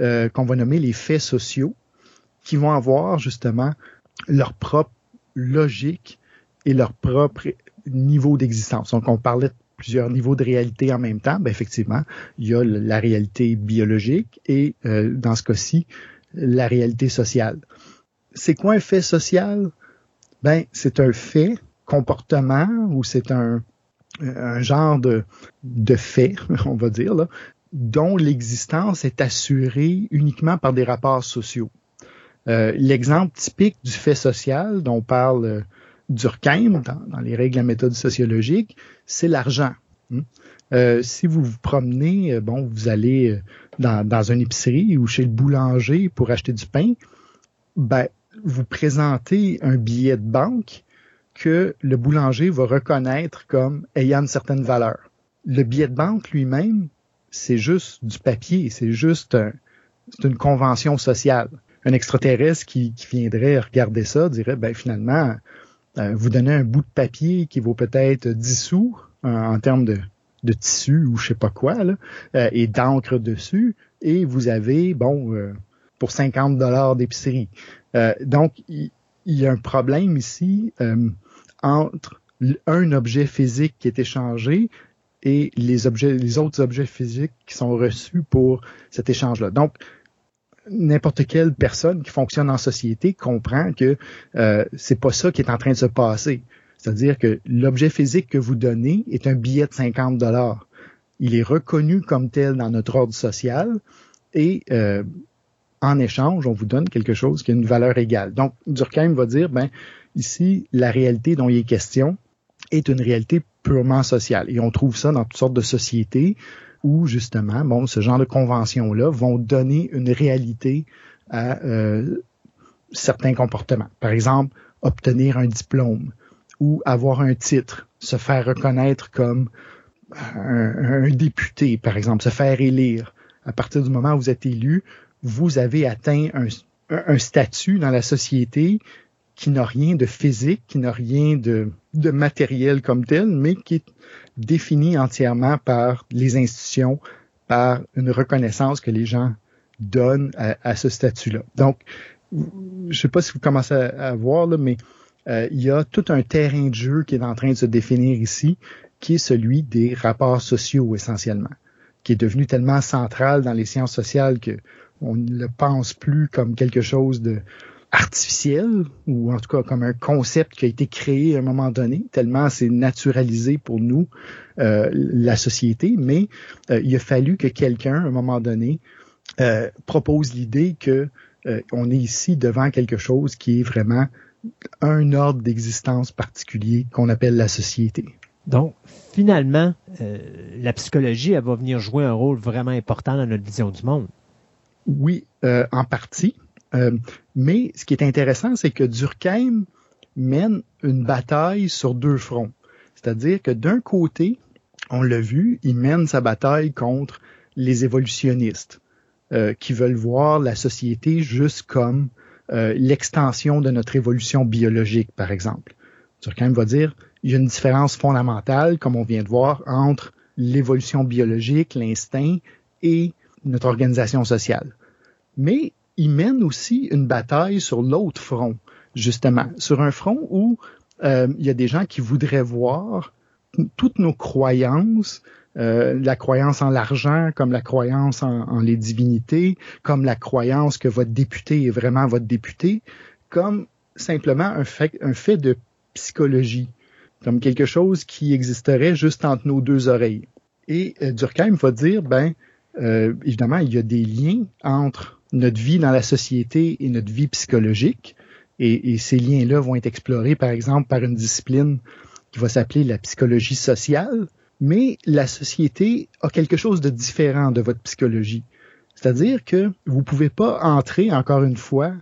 euh, qu'on va nommer les faits sociaux, qui vont avoir justement leur propre logique et leur propre niveau d'existence. Donc, on parlait plusieurs niveaux de réalité en même temps, ben effectivement, il y a la réalité biologique et euh, dans ce cas-ci, la réalité sociale. C'est quoi un fait social? Ben, c'est un fait, comportement, ou c'est un, un genre de, de fait, on va dire, dont l'existence est assurée uniquement par des rapports sociaux. Euh, l'exemple typique du fait social dont parle euh, Durkheim dans, les règles de la méthode sociologique, c'est l'argent. Hmm? Euh, si vous vous promenez, bon, vous allez dans, dans une épicerie ou chez le boulanger pour acheter du pain, ben, vous présentez un billet de banque que le boulanger va reconnaître comme ayant une certaine valeur. Le billet de banque lui-même, c'est juste du papier, c'est juste une convention sociale. Un extraterrestre qui, viendrait regarder ça dirait, ben finalement, euh, vous donnez un bout de papier qui vaut peut-être 10 sous euh, en termes de, tissu ou je sais pas quoi, euh, et d'encre dessus, et vous avez, bon, pour 50 dollars d'épicerie. donc, il, y a un problème ici entre un objet physique qui est échangé et les objets, les autres objets physiques qui sont reçus pour cet échange-là. Donc, n'importe quelle personne qui fonctionne en société comprend que euh, c'est pas ça qui est en train de se passer. C'est-à-dire que l'objet physique que vous donnez est un billet de 50 dollars. Il est reconnu comme tel dans notre ordre social et euh, en échange, on vous donne quelque chose qui a une valeur égale. Donc, Durkheim va dire, ben, ici, la réalité dont il est question est une réalité purement sociale. Et on trouve ça dans toutes sortes de sociétés où justement, bon, ce genre de conventions-là vont donner une réalité à euh, certains comportements. Par exemple, obtenir un diplôme ou avoir un titre, se faire reconnaître comme un, député, par exemple, se faire élire. À partir du moment où vous êtes élu, vous avez atteint un statut dans la société qui n'a rien de physique, qui n'a rien de, de matériel comme tel, mais qui est défini entièrement par les institutions, par une reconnaissance que les gens donnent à, ce statut-là. Donc, je sais pas si vous commencez à, voir, là, mais euh, il y a tout un terrain de jeu qui est en train de se définir ici, qui est celui des rapports sociaux essentiellement, qui est devenu tellement central dans les sciences sociales que on ne le pense plus comme quelque chose de artificiel, ou en tout cas comme un concept qui a été créé à un moment donné, tellement c'est naturalisé pour nous, euh, la société, mais euh, il a fallu que quelqu'un, à un moment donné, euh, propose l'idée que on est ici devant quelque chose qui est vraiment un ordre d'existence particulier qu'on appelle la société. Donc, finalement, la psychologie, elle va venir jouer un rôle vraiment important dans notre vision du monde. Oui, en partie. Euh, mais ce qui est intéressant, c'est que Durkheim mène une bataille sur deux fronts. C'est-à-dire que d'un côté, on l'a vu, il mène sa bataille contre les évolutionnistes. euh, qui veulent voir la société juste comme euh, l'extension de notre évolution biologique, par exemple. Durkheim va dire, il y a une différence fondamentale, comme on vient de voir, entre l'évolution biologique, l'instinct et notre organisation sociale. Mais il mène aussi une bataille sur l'autre front, justement, sur un front où euh, il y a des gens qui voudraient voir toutes nos croyances, euh, la croyance en l'argent, comme la croyance en, les divinités, comme la croyance que votre député est vraiment votre député, comme simplement un fait, un fait de psychologie, comme quelque chose qui existerait juste entre nos deux oreilles. Et euh, Durkheim va dire, ben, euh, évidemment, il y a des liens entre notre vie dans la société et notre vie psychologique. Et, ces liens-là vont être explorés, par exemple, par une discipline qui va s'appeler la psychologie sociale. Mais la société a quelque chose de différent de votre psychologie. C'est-à-dire que vous pouvez pas entrer, encore une fois,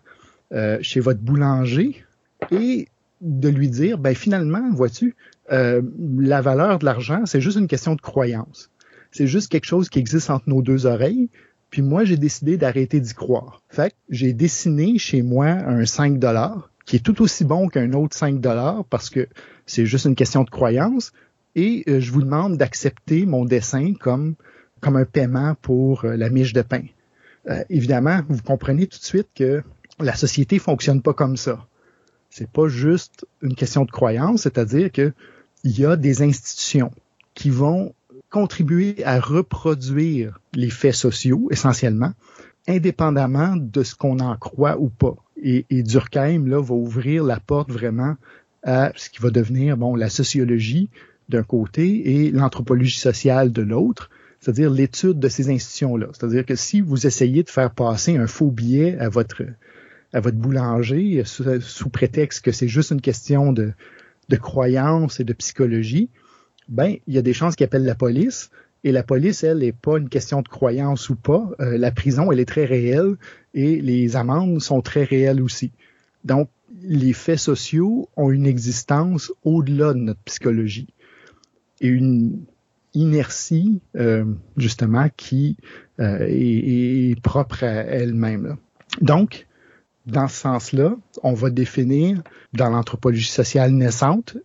euh, chez votre boulanger et de lui dire, ben finalement, vois-tu, euh, la valeur de l'argent, c'est juste une question de croyance. C'est juste quelque chose qui existe entre nos deux oreilles. Puis moi, j'ai décidé d'arrêter d'y croire. Fait que j'ai dessiné chez moi un 5 dollars qui est tout aussi bon qu'un autre 5 dollars parce que c'est juste une question de croyance. Et euh, je vous demande d'accepter mon dessin comme, comme un paiement pour euh, la miche de pain. Euh, évidemment, vous comprenez tout de suite que la société fonctionne pas comme ça. C'est pas juste une question de croyance, c'est-à-dire que il y a des institutions qui vont contribuer à reproduire les faits sociaux essentiellement, indépendamment de ce qu'on en croit ou pas. Et, Durkheim là va ouvrir la porte vraiment à ce qui va devenir bon la sociologie d'un côté et l'anthropologie sociale de l'autre, c'est-à-dire l'étude de ces institutions-là. C'est-à-dire que si vous essayez de faire passer un faux billet à votre à votre boulanger sous, prétexte que c'est juste une question de, de croyance et de psychologie, ben il y a des chances qu'il appelle la police. Et la police, elle, n'est pas une question de croyance ou pas. Euh, la prison, elle est très réelle et les amendes sont très réelles aussi. Donc, les faits sociaux ont une existence au-delà de notre psychologie et une inertie euh, justement qui euh, est, propre à elle-même. Donc, dans ce sens-là, on va définir dans l'anthropologie sociale naissante,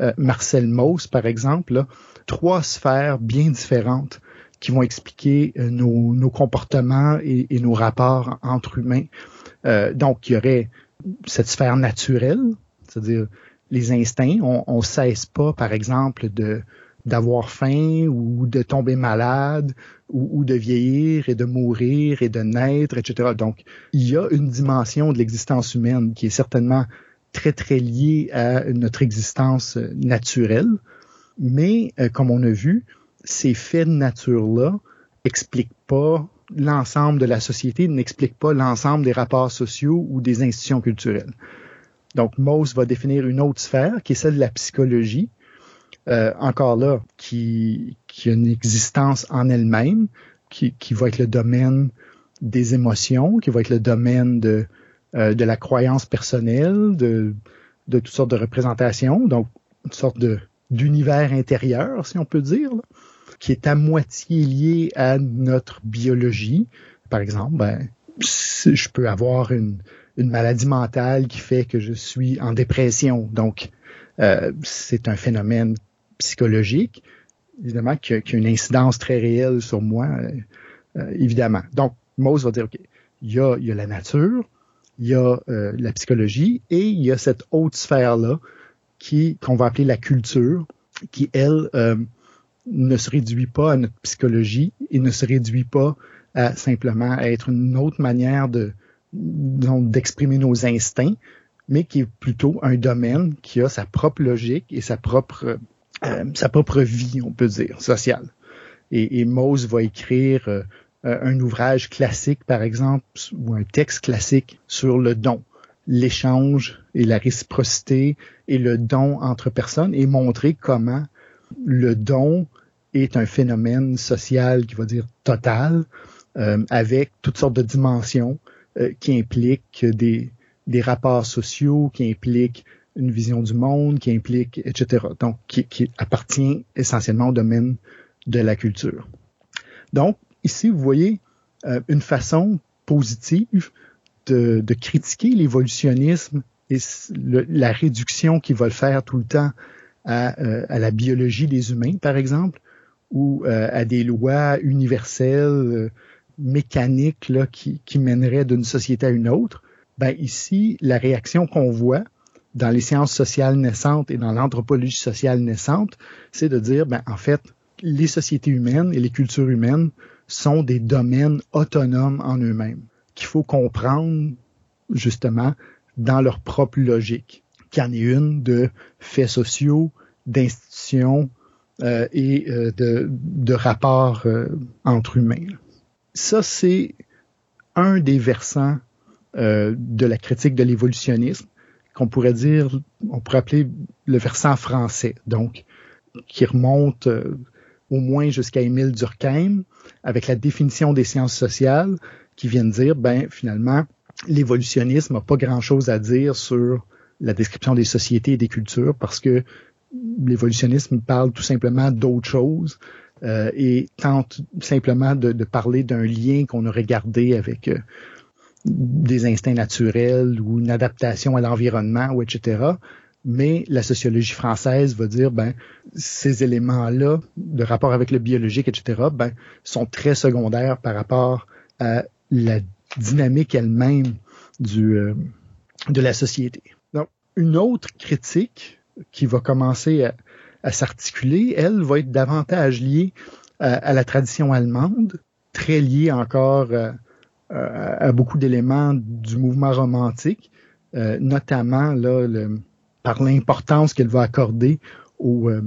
euh, Marcel Mauss par exemple, trois sphères bien différentes qui vont expliquer nos, comportements et, nos rapports entre humains. donc, il y aurait cette sphère naturelle, c'est-à-dire les instincts. On, ne cesse pas, par exemple, de d'avoir faim ou de tomber malade ou, de vieillir et de mourir et de naître, etc. Donc, il y a une dimension de l'existence humaine qui est certainement très, très liée à notre existence naturelle. Mais, euh, comme on a vu, ces faits de nature-là expliquent pas l'ensemble de la société, n'expliquent pas l'ensemble des rapports sociaux ou des institutions culturelles. Donc, Mose va définir une autre sphère, qui est celle de la psychologie, euh, encore là, qui, a une existence en elle-même, qui va être le domaine des émotions, qui va être le domaine de, euh, de la croyance personnelle, de, toutes sortes de représentations, donc une sorte d'univers intérieur, si on peut dire, qui est à moitié lié à notre biologie. Par exemple, ben, je peux avoir une, maladie mentale qui fait que je suis en dépression. Donc, euh, c'est un phénomène psychologique, évidemment, qui a, une incidence très réelle sur moi, euh, évidemment. Donc, Mose va dire, OK, il y il y a la nature, il y a la psychologie et il y a cette haute sphère-là qui qu'on va appeler la culture, qui, elle, ne se réduit pas à notre psychologie et ne se réduit pas à simplement être une autre manière de, d'exprimer nos instincts, mais qui est plutôt un domaine qui a sa propre logique et sa propre euh, sa propre vie, on peut dire, sociale. Et, et Mose va écrire euh, un ouvrage classique, par exemple, ou un texte classique sur le don, l'échange et la réciprocité et le don entre personnes, et montrer comment le don est un phénomène social qui va dire total, euh, avec toutes sortes de dimensions euh, qui implique des, rapports sociaux, qui implique une vision du monde, qui implique, etc. Donc, qui, qui appartient essentiellement au domaine de la culture. Donc, ici, vous voyez une façon positive de, de critiquer l'évolutionnisme et la réduction qu'il va le faire tout le temps à, à, la biologie des humains, par exemple, ou à des lois universelles mécaniques là, qui, qui mèneraient d'une société à une autre. Ben ici, la réaction qu'on voit, dans les sciences sociales naissantes et dans l'anthropologie sociale naissante, c'est de dire, ben, en fait, les sociétés humaines et les cultures humaines sont des domaines autonomes en eux-mêmes, qu'il faut comprendre justement dans leur propre logique, qu'il y en ait une de faits sociaux, d'institutions euh, et euh, de, de, rapports euh, entre humains. Ça, c'est un des versants de la critique de l'évolutionnisme qu'on pourrait dire, on pourrait appeler le versant français, donc qui remonte au moins jusqu'à Émile Durkheim, avec la définition des sciences sociales, qui viennent dire, ben finalement, l'évolutionnisme n'a pas grand-chose à dire sur la description des sociétés et des cultures, parce que l'évolutionnisme parle tout simplement d'autre chose euh, et tente simplement de, de parler d'un lien qu'on aurait gardé avec euh, des instincts naturels ou une adaptation à l'environnement ou etc. Mais la sociologie française va dire ben ces éléments-là de rapport avec le biologique etc. ben sont très secondaires par rapport à la dynamique elle-même du euh, de la société. Donc une autre critique qui va commencer à, s'articuler, elle va être davantage liée à, à, la tradition allemande, très liée encore euh, euh, à beaucoup d'éléments du mouvement romantique, euh, notamment là, le, par l'importance qu'elle va accorder au, euh,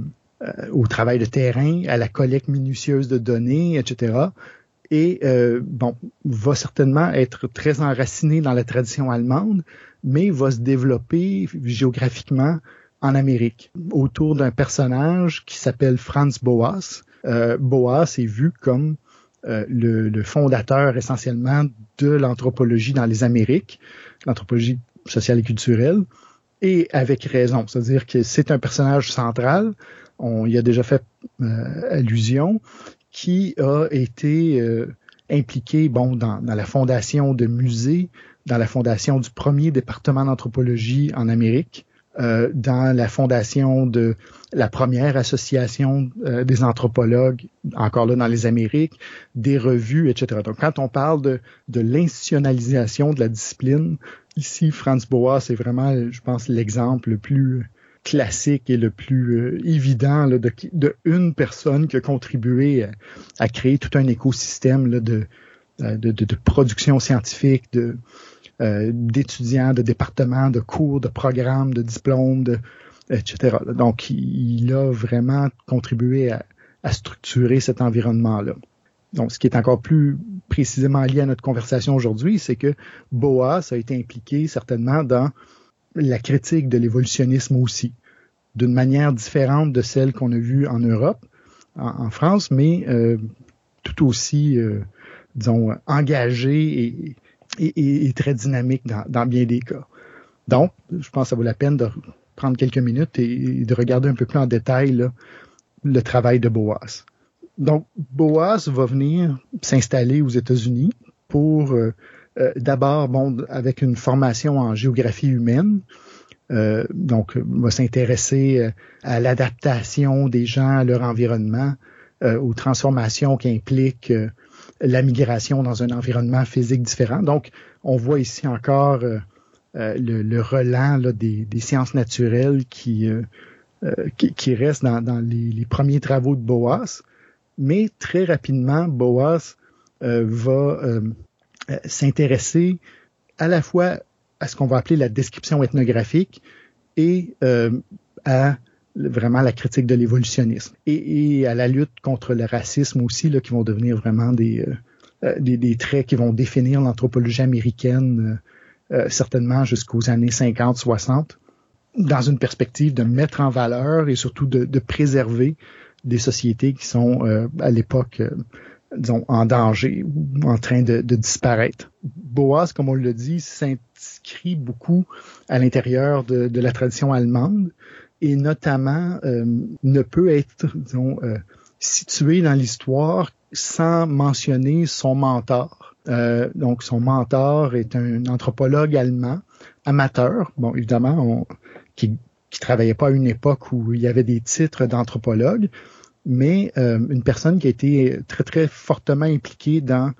au travail de terrain, à la collecte minutieuse de données, etc. Et bon, va certainement être très enraciné dans la tradition allemande, mais va se développer géographiquement en Amérique autour d'un personnage qui s'appelle Franz Boas. Euh, Boas est vu comme euh, le, le, fondateur essentiellement de l'anthropologie dans les Amériques, l'anthropologie sociale et culturelle, et avec raison. C'est-à-dire que c'est un personnage central, on y a déjà fait euh, allusion, qui a été euh, impliqué bon, dans, dans, la fondation de musées, dans la fondation du premier département d'anthropologie en Amérique, euh, dans la fondation de la première association euh, des anthropologues, encore là dans les Amériques, des revues, etc. Donc, quand on parle de, de l'institutionnalisation de la discipline, ici, Franz Boas, c'est vraiment, je pense, l'exemple le plus classique et le plus euh, évident là, de, une personne qui a contribué à, créer tout un écosystème là, de, de, de, de, production scientifique, de, euh, d'étudiants, de départements, de cours, de programmes, de diplômes, de, etc. Donc, il, a vraiment contribué à, à structurer cet environnement-là. Donc, ce qui est encore plus précisément lié à notre conversation aujourd'hui, c'est que Boas a été impliqué certainement dans la critique de l'évolutionnisme aussi, d'une manière différente de celle qu'on a vue en Europe, en, France, mais euh, tout aussi, euh, disons, engagé et, et, et, très dynamique dans, dans, bien des cas. Donc, je pense que ça vaut la peine de prendre quelques minutes et, de regarder un peu plus en détail là, le travail de Boas. Donc, Boas va venir s'installer aux États-Unis pour euh, euh, d'abord, bon, avec une formation en géographie humaine, euh, donc va s'intéresser à l'adaptation des gens à leur environnement, aux transformations qui impliquent la migration dans un environnement physique différent. Donc, on voit ici encore le, le relent des, sciences naturelles qui, qui, qui, reste dans, les, premiers travaux de Boas. Mais très rapidement, Boas va s'intéresser à la fois à ce qu'on va appeler la description ethnographique et à vraiment la critique de l'évolutionnisme et, à la lutte contre le racisme aussi, qui vont devenir vraiment des, euh, euh traits qui vont définir l'anthropologie américaine euh, euh certainement jusqu'aux années 50-60, dans une perspective de mettre en valeur et surtout de préserver des sociétés qui sont euh, à l'époque, disons, en danger ou en train de, de disparaître. Boas, comme on le dit, s'inscrit beaucoup à l'intérieur de, de la tradition allemande et notamment euh, ne peut être, disons, euh, situé dans l'histoire sans mentionner son mentor. Euh, donc, son mentor est un anthropologue allemand, amateur, bon, évidemment, qui, qui travaillait pas à une époque où il y avait des titres d'anthropologue, mais euh, une personne qui a été très, très fortement impliquée dans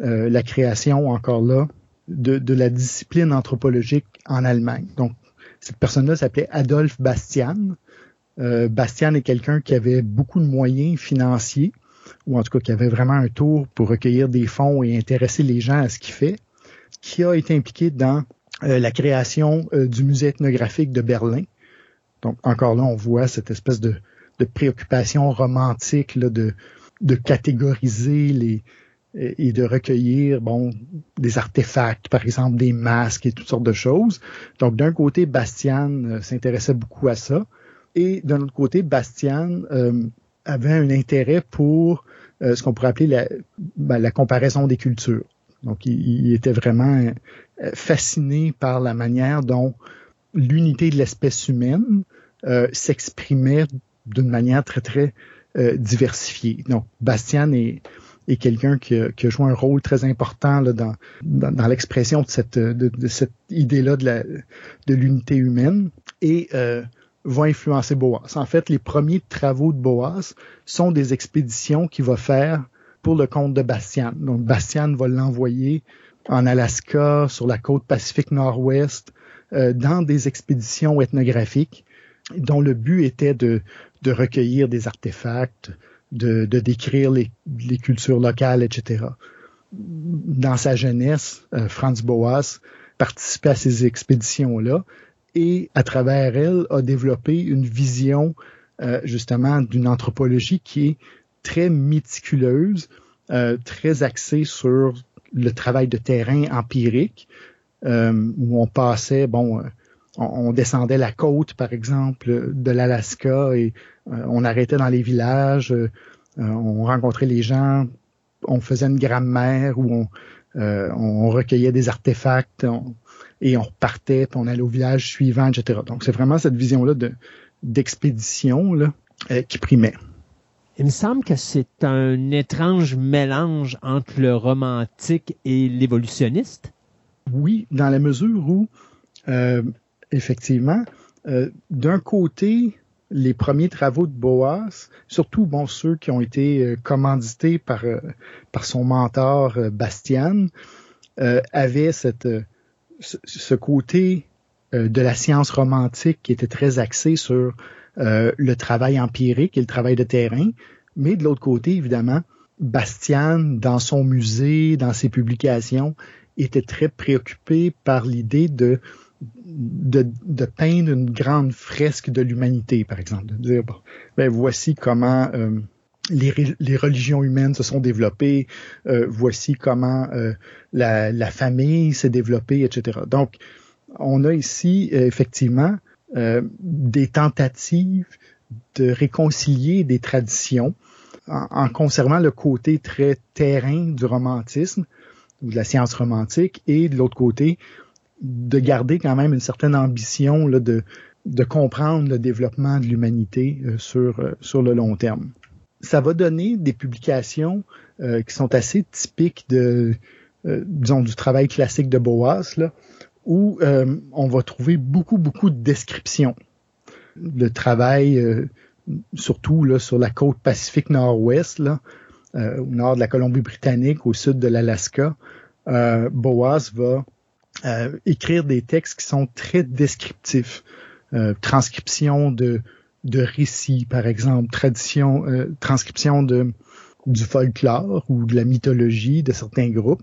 euh, la création, encore là, de, de, la discipline anthropologique en Allemagne. Donc, cette personne-là s'appelait Adolphe Bastian. Euh, Bastian est quelqu'un qui avait beaucoup de moyens financiers, ou en tout cas qui avait vraiment un tour pour recueillir des fonds et intéresser les gens à ce qu'il fait, qui a été impliqué dans euh, la création euh, du musée ethnographique de Berlin. Donc encore là, on voit cette espèce de, de préoccupation romantique là, de, de catégoriser et de recueillir bon des artefacts, par exemple des masques et toutes sortes de choses. Donc d'un côté, Bastian euh, s'intéressait beaucoup à ça, et d'un autre côté, Bastian euh, avait un intérêt pour euh, ce qu'on pourrait appeler la, ben, comparaison des cultures. Donc il, il, était vraiment fasciné par la manière dont l'unité de l'espèce humaine s'exprimait d'une manière très très diversifiée. Donc Bastian est et quelqu'un qui, qui, a un rôle très important dans, dans, l'expression de cette, de, cette idée-là de, la, de l'unité humaine et euh, va influencer Boas. En fait, les premiers travaux de Boas sont des expéditions qu'il va faire pour le compte de Bastian. Donc, Bastian va l'envoyer en Alaska, sur la côte Pacifique Nord-Ouest, euh, dans des expéditions ethnographiques dont le but était de, de recueillir des artefacts, de, décrire les, cultures locales, etc. Dans sa jeunesse, euh, Franz Boas participait à ces expéditions-là et à travers elle a développé une vision euh, justement d'une anthropologie qui est très méticuleuse, euh, très axée sur le travail de terrain empirique, où on passait, bon, on, descendait la côte, par exemple, de l'Alaska et euh, on arrêtait dans les villages, euh, on rencontrait les gens, on faisait une grammaire où on, euh, on recueillait des artefacts et on repartait, puis on allait au village suivant, etc. Donc c'est vraiment cette vision-là de, d'expédition là, qui primait. Il me semble que c'est un étrange mélange entre le romantique et l'évolutionniste. Oui, dans la mesure où euh, effectivement, euh, d'un côté, les premiers travaux de Boas, surtout bon ceux qui ont été euh, commandités par euh, par son mentor Bastian, avaient cette ce côté de la science romantique qui était très axé sur le travail empirique et le travail de terrain, mais de l'autre côté, évidemment, Bastian, dans son musée, dans ses publications, était très préoccupé par l'idée de de, peindre une grande fresque de l'humanité, par exemple, de dire bon, ben voici comment euh, les, religions humaines se sont développées, euh, voici comment euh, la, la, famille s'est développée, etc. Donc, on a ici effectivement des tentatives de réconcilier des traditions en, en, conservant le côté très terrain du romantisme ou de la science romantique et de l'autre côté de garder quand même une certaine ambition là, de, de comprendre le développement de l'humanité euh, sur, euh, sur le long terme. Ça va donner des publications euh, qui sont assez typiques de, disons, du travail classique de Boas, là, où on va trouver beaucoup, beaucoup de descriptions. Le travail, surtout là, sur la côte pacifique nord-ouest, là, au nord de la Colombie-Britannique, au sud de l'Alaska, Boas va écrire des textes qui sont très descriptifs. Euh, transcription de, de récits, par exemple, tradition, euh, transcription de, du folklore ou de la mythologie de certains groupes.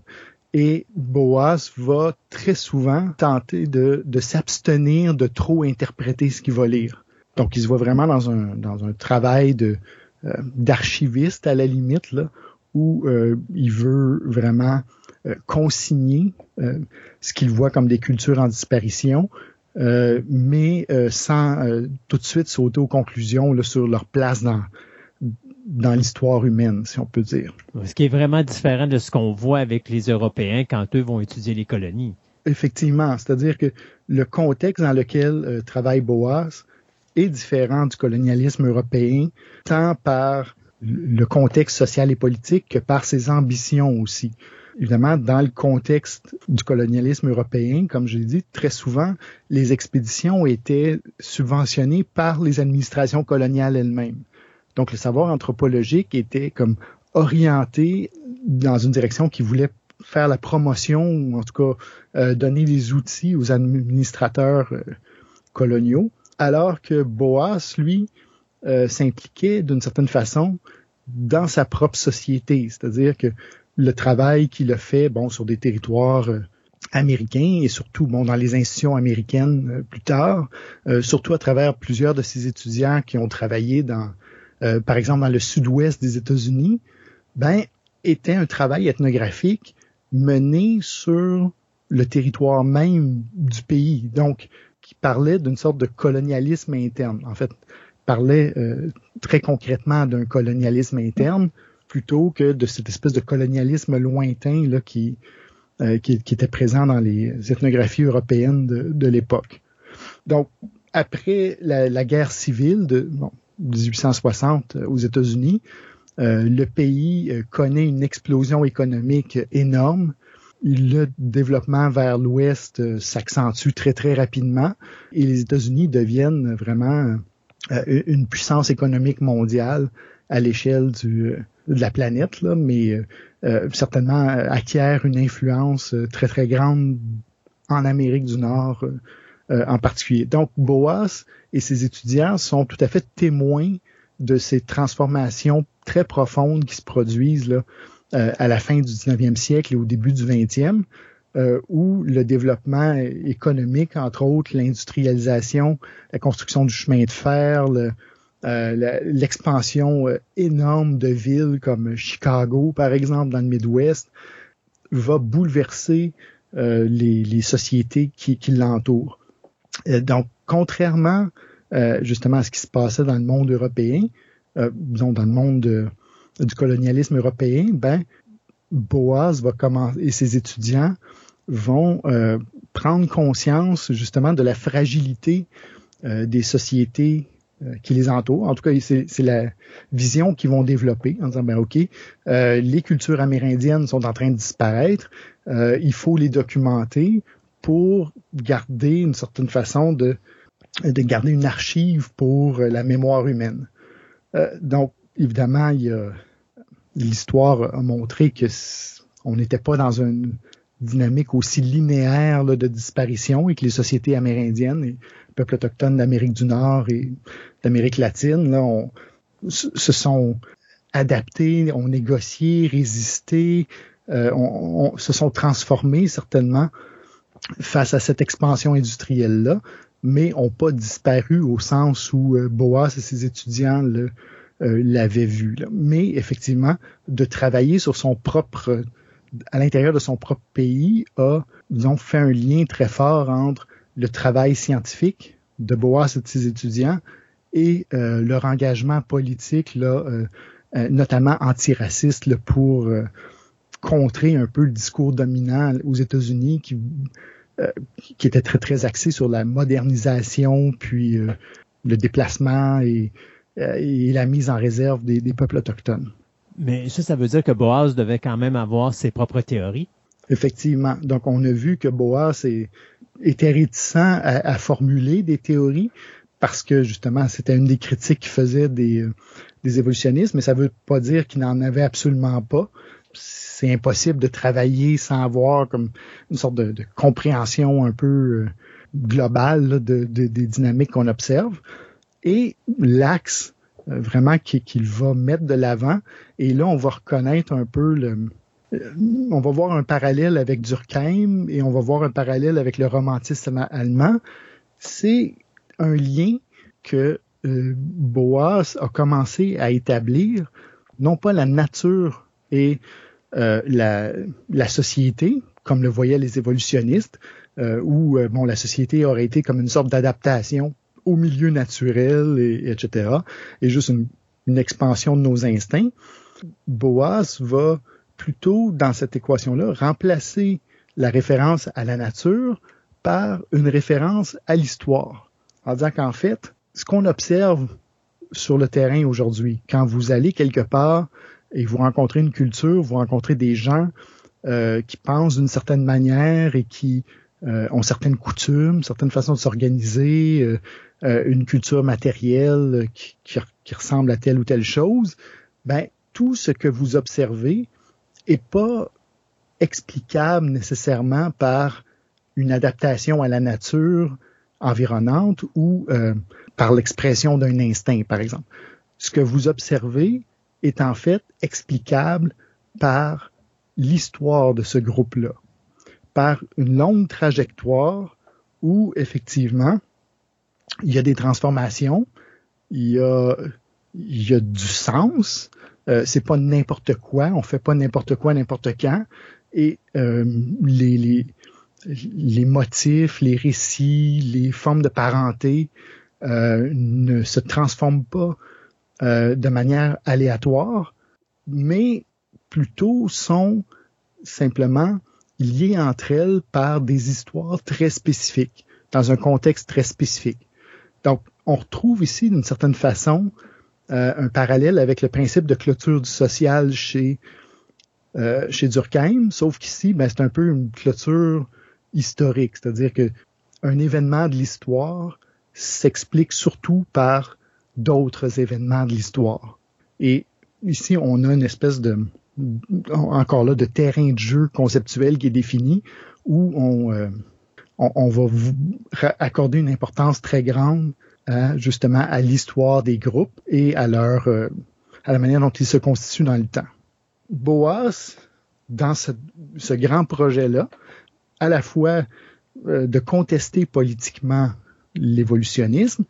Et Boas va très souvent tenter de, de s'abstenir de trop interpréter ce qu'il va lire. Donc, il se voit vraiment dans un, dans un travail de, euh, d'archiviste à la limite, là, où euh, il veut vraiment euh, consigner euh, ce qu'il voit comme des cultures en disparition, euh, mais sans tout de suite sauter aux conclusions là, sur leur place dans, dans l'histoire humaine, si on peut dire. Ce qui est vraiment différent de ce qu'on voit avec les Européens quand eux vont étudier les colonies. Effectivement, c'est-à-dire que le contexte dans lequel travaille Boas est différent du colonialisme européen, tant par le contexte social et politique que par ses ambitions aussi. Évidemment, dans le contexte du colonialisme européen, comme je l'ai dit, très souvent, les expéditions étaient subventionnées par les administrations coloniales elles-mêmes. Donc, le savoir anthropologique était comme orienté dans une direction qui voulait faire la promotion ou en tout cas euh, donner les outils aux administrateurs euh, coloniaux, alors que Boas, lui, euh, s'impliquait d'une certaine façon dans sa propre société, c'est-à-dire que le travail qu'il a fait, bon, sur des territoires américains et surtout, bon, dans les institutions américaines plus tard, surtout à travers plusieurs de ses étudiants qui ont travaillé dans, par exemple, dans le sud-ouest des États-Unis, ben, était un travail ethnographique mené sur le territoire même du pays. Donc, qui parlait d'une sorte de colonialisme interne. En fait, parlait euh, très concrètement d'un colonialisme interne plutôt que de cette espèce de colonialisme lointain là, qui, euh, qui, était présent dans les ethnographies européennes de, l'époque. Donc, après la, guerre civile de 1860 aux États-Unis, euh, le pays euh, connaît une explosion économique énorme. Le développement vers l'ouest euh, s'accentue très très rapidement et les États-Unis deviennent vraiment une puissance économique mondiale à l'échelle de la planète, là, mais certainement acquiert une influence très très grande en Amérique du Nord en particulier. Donc Boas et ses étudiants sont tout à fait témoins de ces transformations très profondes qui se produisent là, euh, à la fin du 19e siècle et au début du 20e, euh, où le développement économique, entre autres l'industrialisation, la construction du chemin de fer, euh, l'expansion énorme de villes comme Chicago, par exemple, dans le Midwest, va bouleverser les, sociétés qui, l'entourent. donc, contrairement euh, justement à ce qui se passait dans le monde européen, euh, disons dans le monde du colonialisme européen, ben Boaz va commencer et ses étudiants vont euh, prendre conscience justement de la fragilité des sociétés qui les entourent. En tout cas, c'est la vision qu'ils vont développer en disant, ben OK, les cultures amérindiennes sont en train de disparaître, il faut les documenter pour garder une certaine façon de de garder une archive pour euh, la mémoire humaine. Euh, donc, évidemment, l'histoire a montré que on n'était pas dans une dynamique aussi linéaire de disparition et que les sociétés amérindiennes peuples autochtones d'Amérique du Nord et d'Amérique latine là, se sont adaptés, ont négocié, résisté, euh, on, se sont transformés certainement face à cette expansion industrielle-là mais n'ont pas disparu au sens où euh, Boas et ses étudiants euh, l'avaient vu. Mais effectivement, de travailler sur son propre, à l'intérieur de son propre pays, a, disons, fait un lien très fort entre le travail scientifique de Boas et de ses étudiants et euh, leur engagement politique, là, notamment antiraciste, là, pour contrer un peu le discours dominant aux États-Unis qui euh, qui était très très axé sur la modernisation, puis euh, le déplacement et, euh, et, la mise en réserve des, des, peuples autochtones. Mais ça, ça veut dire que Boas devait quand même avoir ses propres théories? Effectivement. Donc, on a vu que Boas est, était réticent à, à, formuler des théories parce que justement, c'était une des critiques qu'il faisait des, des évolutionnistes, mais ça veut pas dire qu'il n'en avait absolument pas c'est impossible de travailler sans avoir comme une sorte de, compréhension un peu euh, globale de, des dynamiques qu'on observe. Et l'axe euh, vraiment qu'il va mettre de l'avant, et là on va reconnaître un peu le, euh, on va voir un parallèle avec Durkheim et on va voir un parallèle avec le romantisme allemand. C'est un lien que Boas a commencé à établir, non pas la nature et euh, la, la, société, comme le voyaient les évolutionnistes, euh, où euh, bon, la société aurait été comme une sorte d'adaptation au milieu naturel, et, etc., et juste une, une, expansion de nos instincts. Boas va plutôt, dans cette équation-là, remplacer la référence à la nature par une référence à l'histoire, en disant qu'en fait, ce qu'on observe sur le terrain aujourd'hui. Quand vous allez quelque part et vous rencontrez une culture, vous rencontrez des gens euh, qui pensent d'une certaine manière et qui euh, ont certaines coutumes, certaines façons de s'organiser, euh, euh une culture matérielle qui, qui, qui, ressemble à telle ou telle chose, ben tout ce que vous observez est pas explicable nécessairement par une adaptation à la nature environnante ou euh, par l'expression d'un instinct, par exemple. Ce que vous observez est en fait explicable par l'histoire de ce groupe-là, par une longue trajectoire où effectivement il y a des transformations, il y a, il y a du sens. Euh, c'est pas n'importe quoi, on fait pas n'importe quoi n'importe quand. Et euh, les, les, les motifs, les récits, les formes de parenté euh, ne se transforment pas euh, de manière aléatoire, mais plutôt sont simplement liées entre elles par des histoires très spécifiques, dans un contexte très spécifique. Donc, on retrouve ici, d'une certaine façon, euh, un parallèle avec le principe de clôture du social chez, euh, chez Durkheim, sauf qu'ici, ben, c'est un peu une clôture historique, c'est-à-dire que un événement de l'histoire s'explique surtout par d'autres événements de l'histoire. Et ici, on a une espèce de, encore là, de terrain de jeu conceptuel qui est défini où on, euh, on, on, va vous accorder une importance très grande à, justement à l'histoire des groupes et à leur euh, à la manière dont ils se constituent dans le temps. Boas, dans ce, ce grand projet-là, à la fois euh, de contester politiquement l'évolutionnisme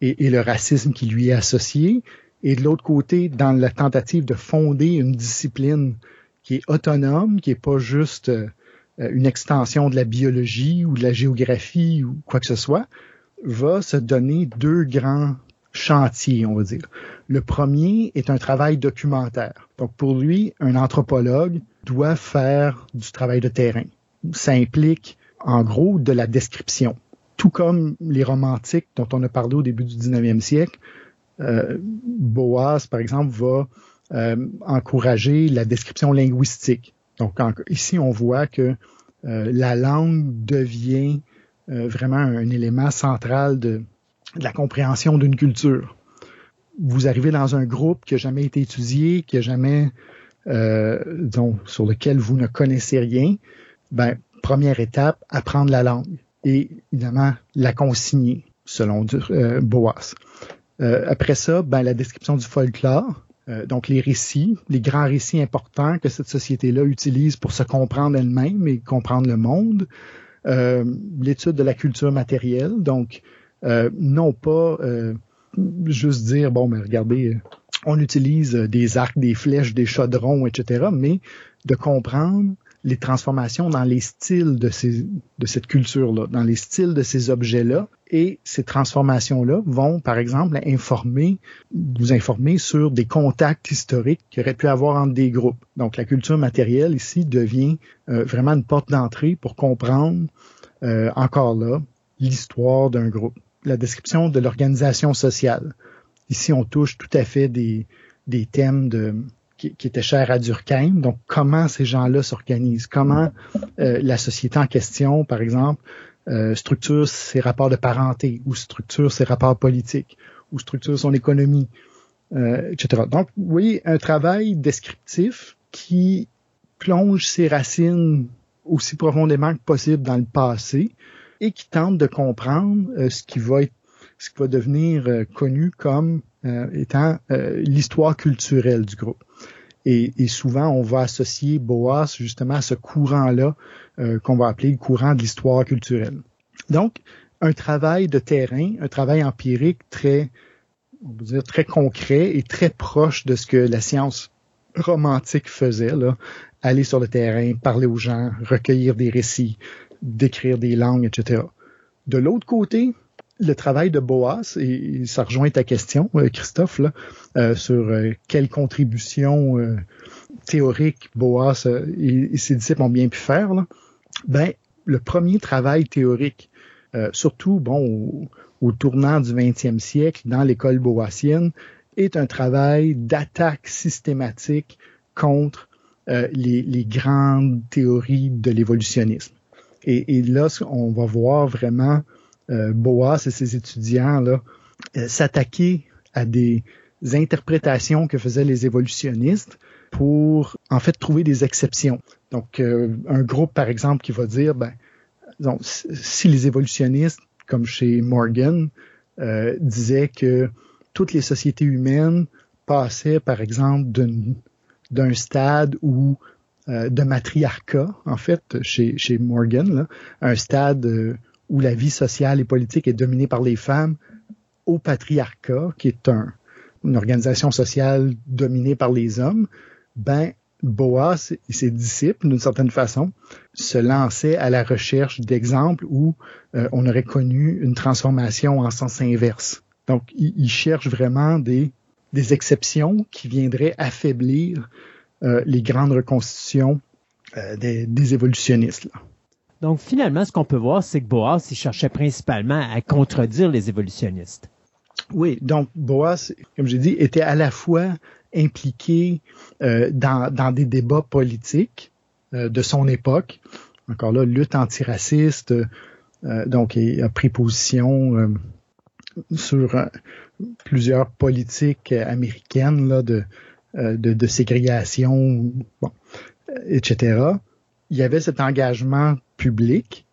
et, et, le racisme qui lui est associé, et de l'autre côté, dans la tentative de fonder une discipline qui est autonome, qui est pas juste euh, une extension de la biologie ou de la géographie ou quoi que ce soit, va se donner deux grands chantiers, on va dire. Le premier est un travail documentaire. Donc pour lui, un anthropologue doit faire du travail de terrain ça implique en gros de la description. Tout comme les romantiques dont on a parlé au début du 19e siècle, euh, Boas, par exemple, va euh, encourager la description linguistique. Donc ici, on voit que euh, la langue devient vraiment un élément central de, de la compréhension d'une culture. Vous arrivez dans un groupe qui n'a jamais été étudié, qui a jamais, euh, donc, sur lequel vous ne connaissez rien, ben, première étape, apprendre la langue et évidemment la consigner selon euh, Boas. Euh, après ça, ben, la description du folklore, euh, donc les récits, les grands récits importants que cette société-là utilise pour se comprendre elle-même et comprendre le monde. Euh, l'étude de la culture matérielle, donc euh, non pas juste dire, bon, mais regardez, on utilise des arcs, des flèches, des chaudrons, etc., mais de comprendre les transformations dans les styles de, ces, de cette culture-là, dans les styles de ces objets-là. Et ces transformations-là vont, par exemple, informer, vous informer sur des contacts historiques qu'il aurait pu avoir entre des groupes. Donc, la culture matérielle ici devient euh, vraiment une porte d'entrée pour comprendre, euh, encore là, l'histoire d'un groupe. La description de l'organisation sociale. Ici, on touche tout à fait des, des thèmes de qui, qui, était cher à Durkheim. Donc, comment ces gens-là s'organisent, comment euh, la société en question, par exemple, euh, structure ses rapports de parenté, ou structure ses rapports politiques, ou structure son économie, euh, etc. Donc, vous voyez, un travail descriptif qui plonge ses racines aussi profondément que possible dans le passé et qui tente de comprendre euh, ce qui va ce qui va devenir connu comme étant l'histoire culturelle du groupe. Et, souvent, on va associer Boas justement à ce courant-là euh, qu'on va appeler le courant de l'histoire culturelle. Donc, un travail de terrain, un travail empirique très, on concret et très proche de ce que la science romantique faisait, aller sur le terrain, parler aux gens, recueillir des récits, décrire des langues, etc. De l'autre côté, le travail de Boas, et ça rejoint ta question, euh, Christophe, euh, sur euh, quelle contribution euh, théorique Boas et, ses disciples ont bien pu faire, là, ben, le premier travail théorique surtout bon au, tournant du 20e siècle dans l'école boassienne, est un travail d'attaque systématique contre les, grandes théories de l'évolutionnisme. Et, et, là, on va voir vraiment Boas et ses étudiants là s'attaquer à des interprétations que faisaient les évolutionnistes pour en fait trouver des exceptions. Donc un groupe par exemple qui va dire ben si les évolutionnistes, comme chez Morgan, euh, disaient que toutes les sociétés humaines passaient, par exemple, d'un stade euh, de matriarcat, en fait, chez, Morgan, là, un stade euh, où la vie sociale et politique est dominée par les femmes, au patriarcat, qui est un, une organisation sociale dominée par les hommes, ben Boas et ses disciples, d'une certaine façon, se lançaient à la recherche d'exemples où euh, on aurait connu une transformation en sens inverse. Donc, ils, cherchent vraiment des, des exceptions qui viendraient affaiblir euh, les grandes reconstitutions euh, des, des, évolutionnistes. Donc, finalement, ce qu'on peut voir, c'est que Boas, il cherchait principalement à contredire les évolutionnistes. Oui, donc Boas, comme j'ai dit, était à la fois impliqué euh, dans, dans, des débats politiques euh, de son époque. Encore là, lutte antiraciste, euh, donc il a pris position sur plusieurs politiques américaines là, de, de, de ségrégation, bon, etc. Il y avait cet engagement public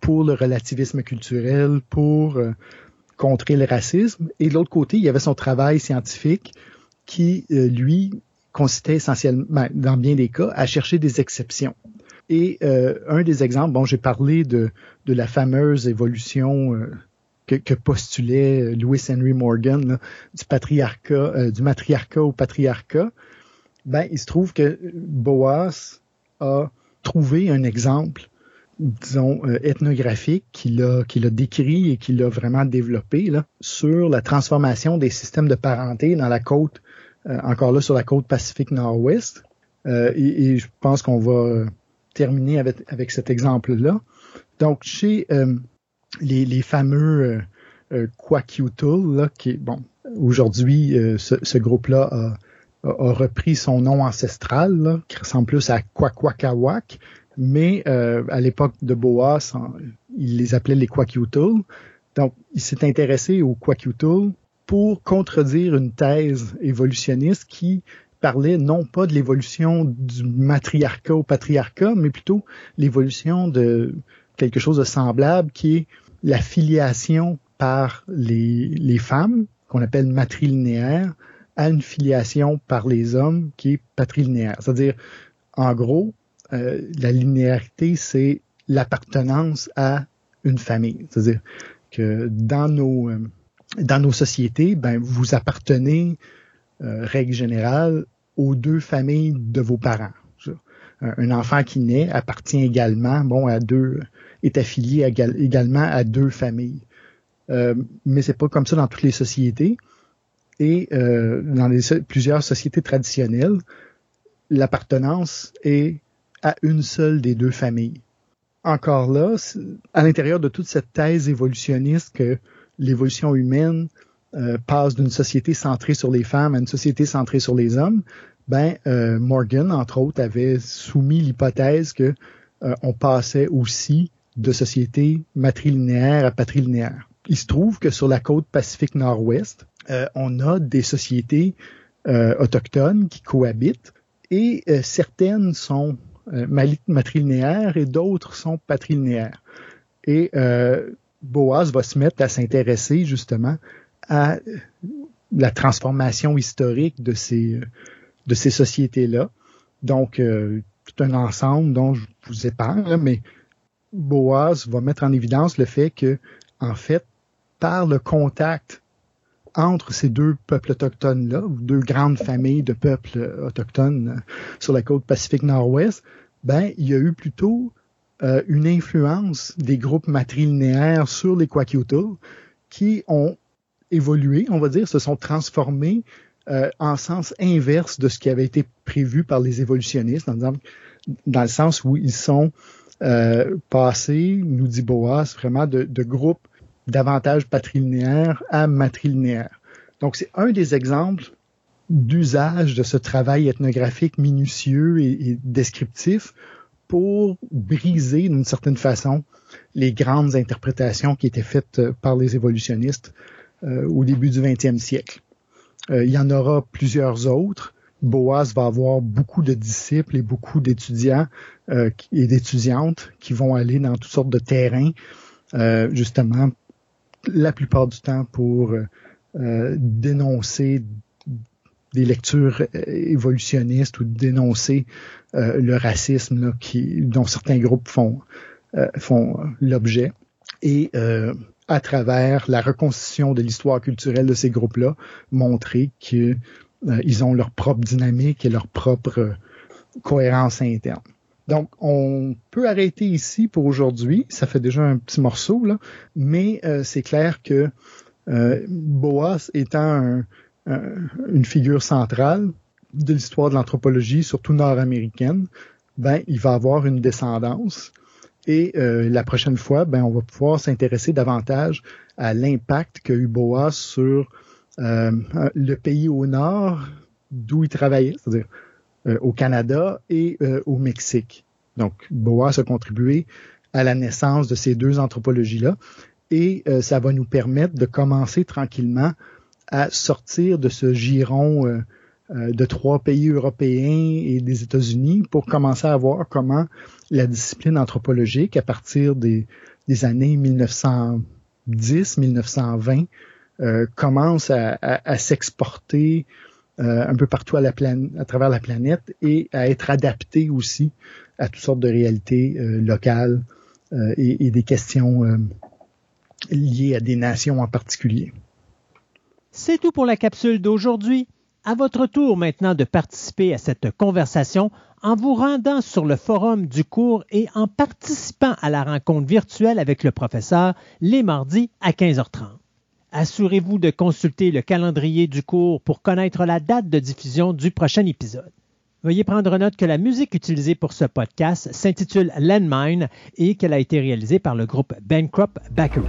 pour le relativisme culturel, pour contrer le racisme. Et de l'autre côté, il y avait son travail scientifique qui, euh, lui, consistait essentiellement, ben, dans bien des cas, à chercher des exceptions. Et euh, un des exemples, bon, j'ai parlé de, de la fameuse évolution euh, que, que, postulait Louis Henry Morgan du patriarcat, du matriarcat au patriarcat. Ben, il se trouve que Boas a trouvé un exemple, disons, ethnographique qu'il a, qu'il a décrit et qu'il a vraiment développé là, sur la transformation des systèmes de parenté dans la côte euh, encore là sur la côte Pacifique Nord-Ouest. Euh, et, et, je pense qu'on va euh, terminer avec, avec cet exemple-là. Donc, chez les, les, fameux euh, là, qui bon, aujourd'hui, ce, ce groupe-là a, a, repris son nom ancestral, là, qui ressemble plus à Kwakwakawak, mais euh, à l'époque de Boas, il les appelait les Kwakiutl. Donc, il s'est intéressé aux Kwakiutl pour contredire une thèse évolutionniste qui parlait non pas de l'évolution du matriarcat au patriarcat, mais plutôt l'évolution de quelque chose de semblable qui est la filiation par les, les femmes, qu'on appelle matrilinéaire, à une filiation par les hommes qui est patrilinéaire. C'est-à-dire, en gros, euh, la linéarité, c'est l'appartenance à une famille. C'est-à-dire que dans nos, euh, dans nos sociétés, ben, vous appartenez, euh, règle générale, aux deux familles de vos parents. Un, enfant qui naît appartient également, bon, à deux, est affilié également à deux familles. Euh, mais c'est pas comme ça dans toutes les sociétés. Et dans plusieurs sociétés traditionnelles, l'appartenance est à une seule des deux familles. Encore là, à l'intérieur de toute cette thèse évolutionniste que l'évolution humaine euh, passe d'une société centrée sur les femmes à une société centrée sur les hommes, ben euh, Morgan, entre autres, avait soumis l'hypothèse que euh, on passait aussi de société matrilinéaire à patrilinéaire. Il se trouve que sur la côte Pacifique Nord-Ouest, on a des sociétés autochtones qui cohabitent et certaines sont matrilinéaires et d'autres sont patrilinéaires. Et Boaz va se mettre à s'intéresser justement à la transformation historique de ces, de ces sociétés-là. Donc, euh, tout un ensemble dont je vous épargne, mais Boaz va mettre en évidence le fait que, en fait, par le contact entre ces deux peuples autochtones-là, deux grandes familles de peuples autochtones sur la côte Pacifique Nord-Ouest, ben, il y a eu plutôt euh, une influence des groupes matrilinéaires sur les Kwakiutl qui ont évolué, on va dire, se sont transformés euh, en sens inverse de ce qui avait été prévu par les évolutionnistes, dans, dans le sens où ils sont euh, passer, nous dit Boas, vraiment de, de groupes davantage patrilinéaires à matrilinéaires. Donc, c'est un des exemples d'usage de ce travail ethnographique minutieux et, descriptif pour briser d'une certaine façon les grandes interprétations qui étaient faites euh, par les évolutionnistes euh, au début du 20e siècle. Euh, il y en aura plusieurs autres. Boas va avoir beaucoup de disciples et beaucoup d'étudiants et d'étudiantes qui vont aller dans toutes sortes de terrains, justement, la plupart du temps pour dénoncer des lectures euh, évolutionnistes ou dénoncer euh, le racisme qui, dont certains groupes font, euh, font l'objet. Et à travers la reconstitution de l'histoire culturelle de ces groupes-là, montrer qu'ils ont leur propre dynamique et leur propre cohérence interne. Donc, on peut arrêter ici pour aujourd'hui. Ça fait déjà un petit morceau, là, mais c'est clair que Boas étant un, euh, une figure centrale de l'histoire de l'anthropologie, surtout nord-américaine, ben il va avoir une descendance. Et euh, la prochaine fois, ben on va pouvoir s'intéresser davantage à l'impact qu'a eu Boas sur euh, le pays au nord d'où il travaillait, c'est-à-dire au Canada et au Mexique. Donc, Boas a contribué à la naissance de ces deux anthropologies-là et ça va nous permettre de commencer tranquillement à sortir de ce giron euh, euh, de trois pays européens et des États-Unis pour commencer à voir comment la discipline anthropologique, à partir des, années 1910-1920, euh, commence à, s'exporter un peu partout à, travers la planète et à être adaptée aussi à toutes sortes de réalités locales et, et, des questions liées à des nations en particulier. C'est tout pour la capsule d'aujourd'hui. À votre tour maintenant de participer à cette conversation en vous rendant sur le forum du cours et en participant à la rencontre virtuelle avec le professeur les mardis à 15h30. Assurez-vous de consulter le calendrier du cours pour connaître la date de diffusion du prochain épisode. Veuillez prendre note que la musique utilisée pour ce podcast s'intitule Landmine et qu'elle a été réalisée par le groupe Bankrupt Bakery.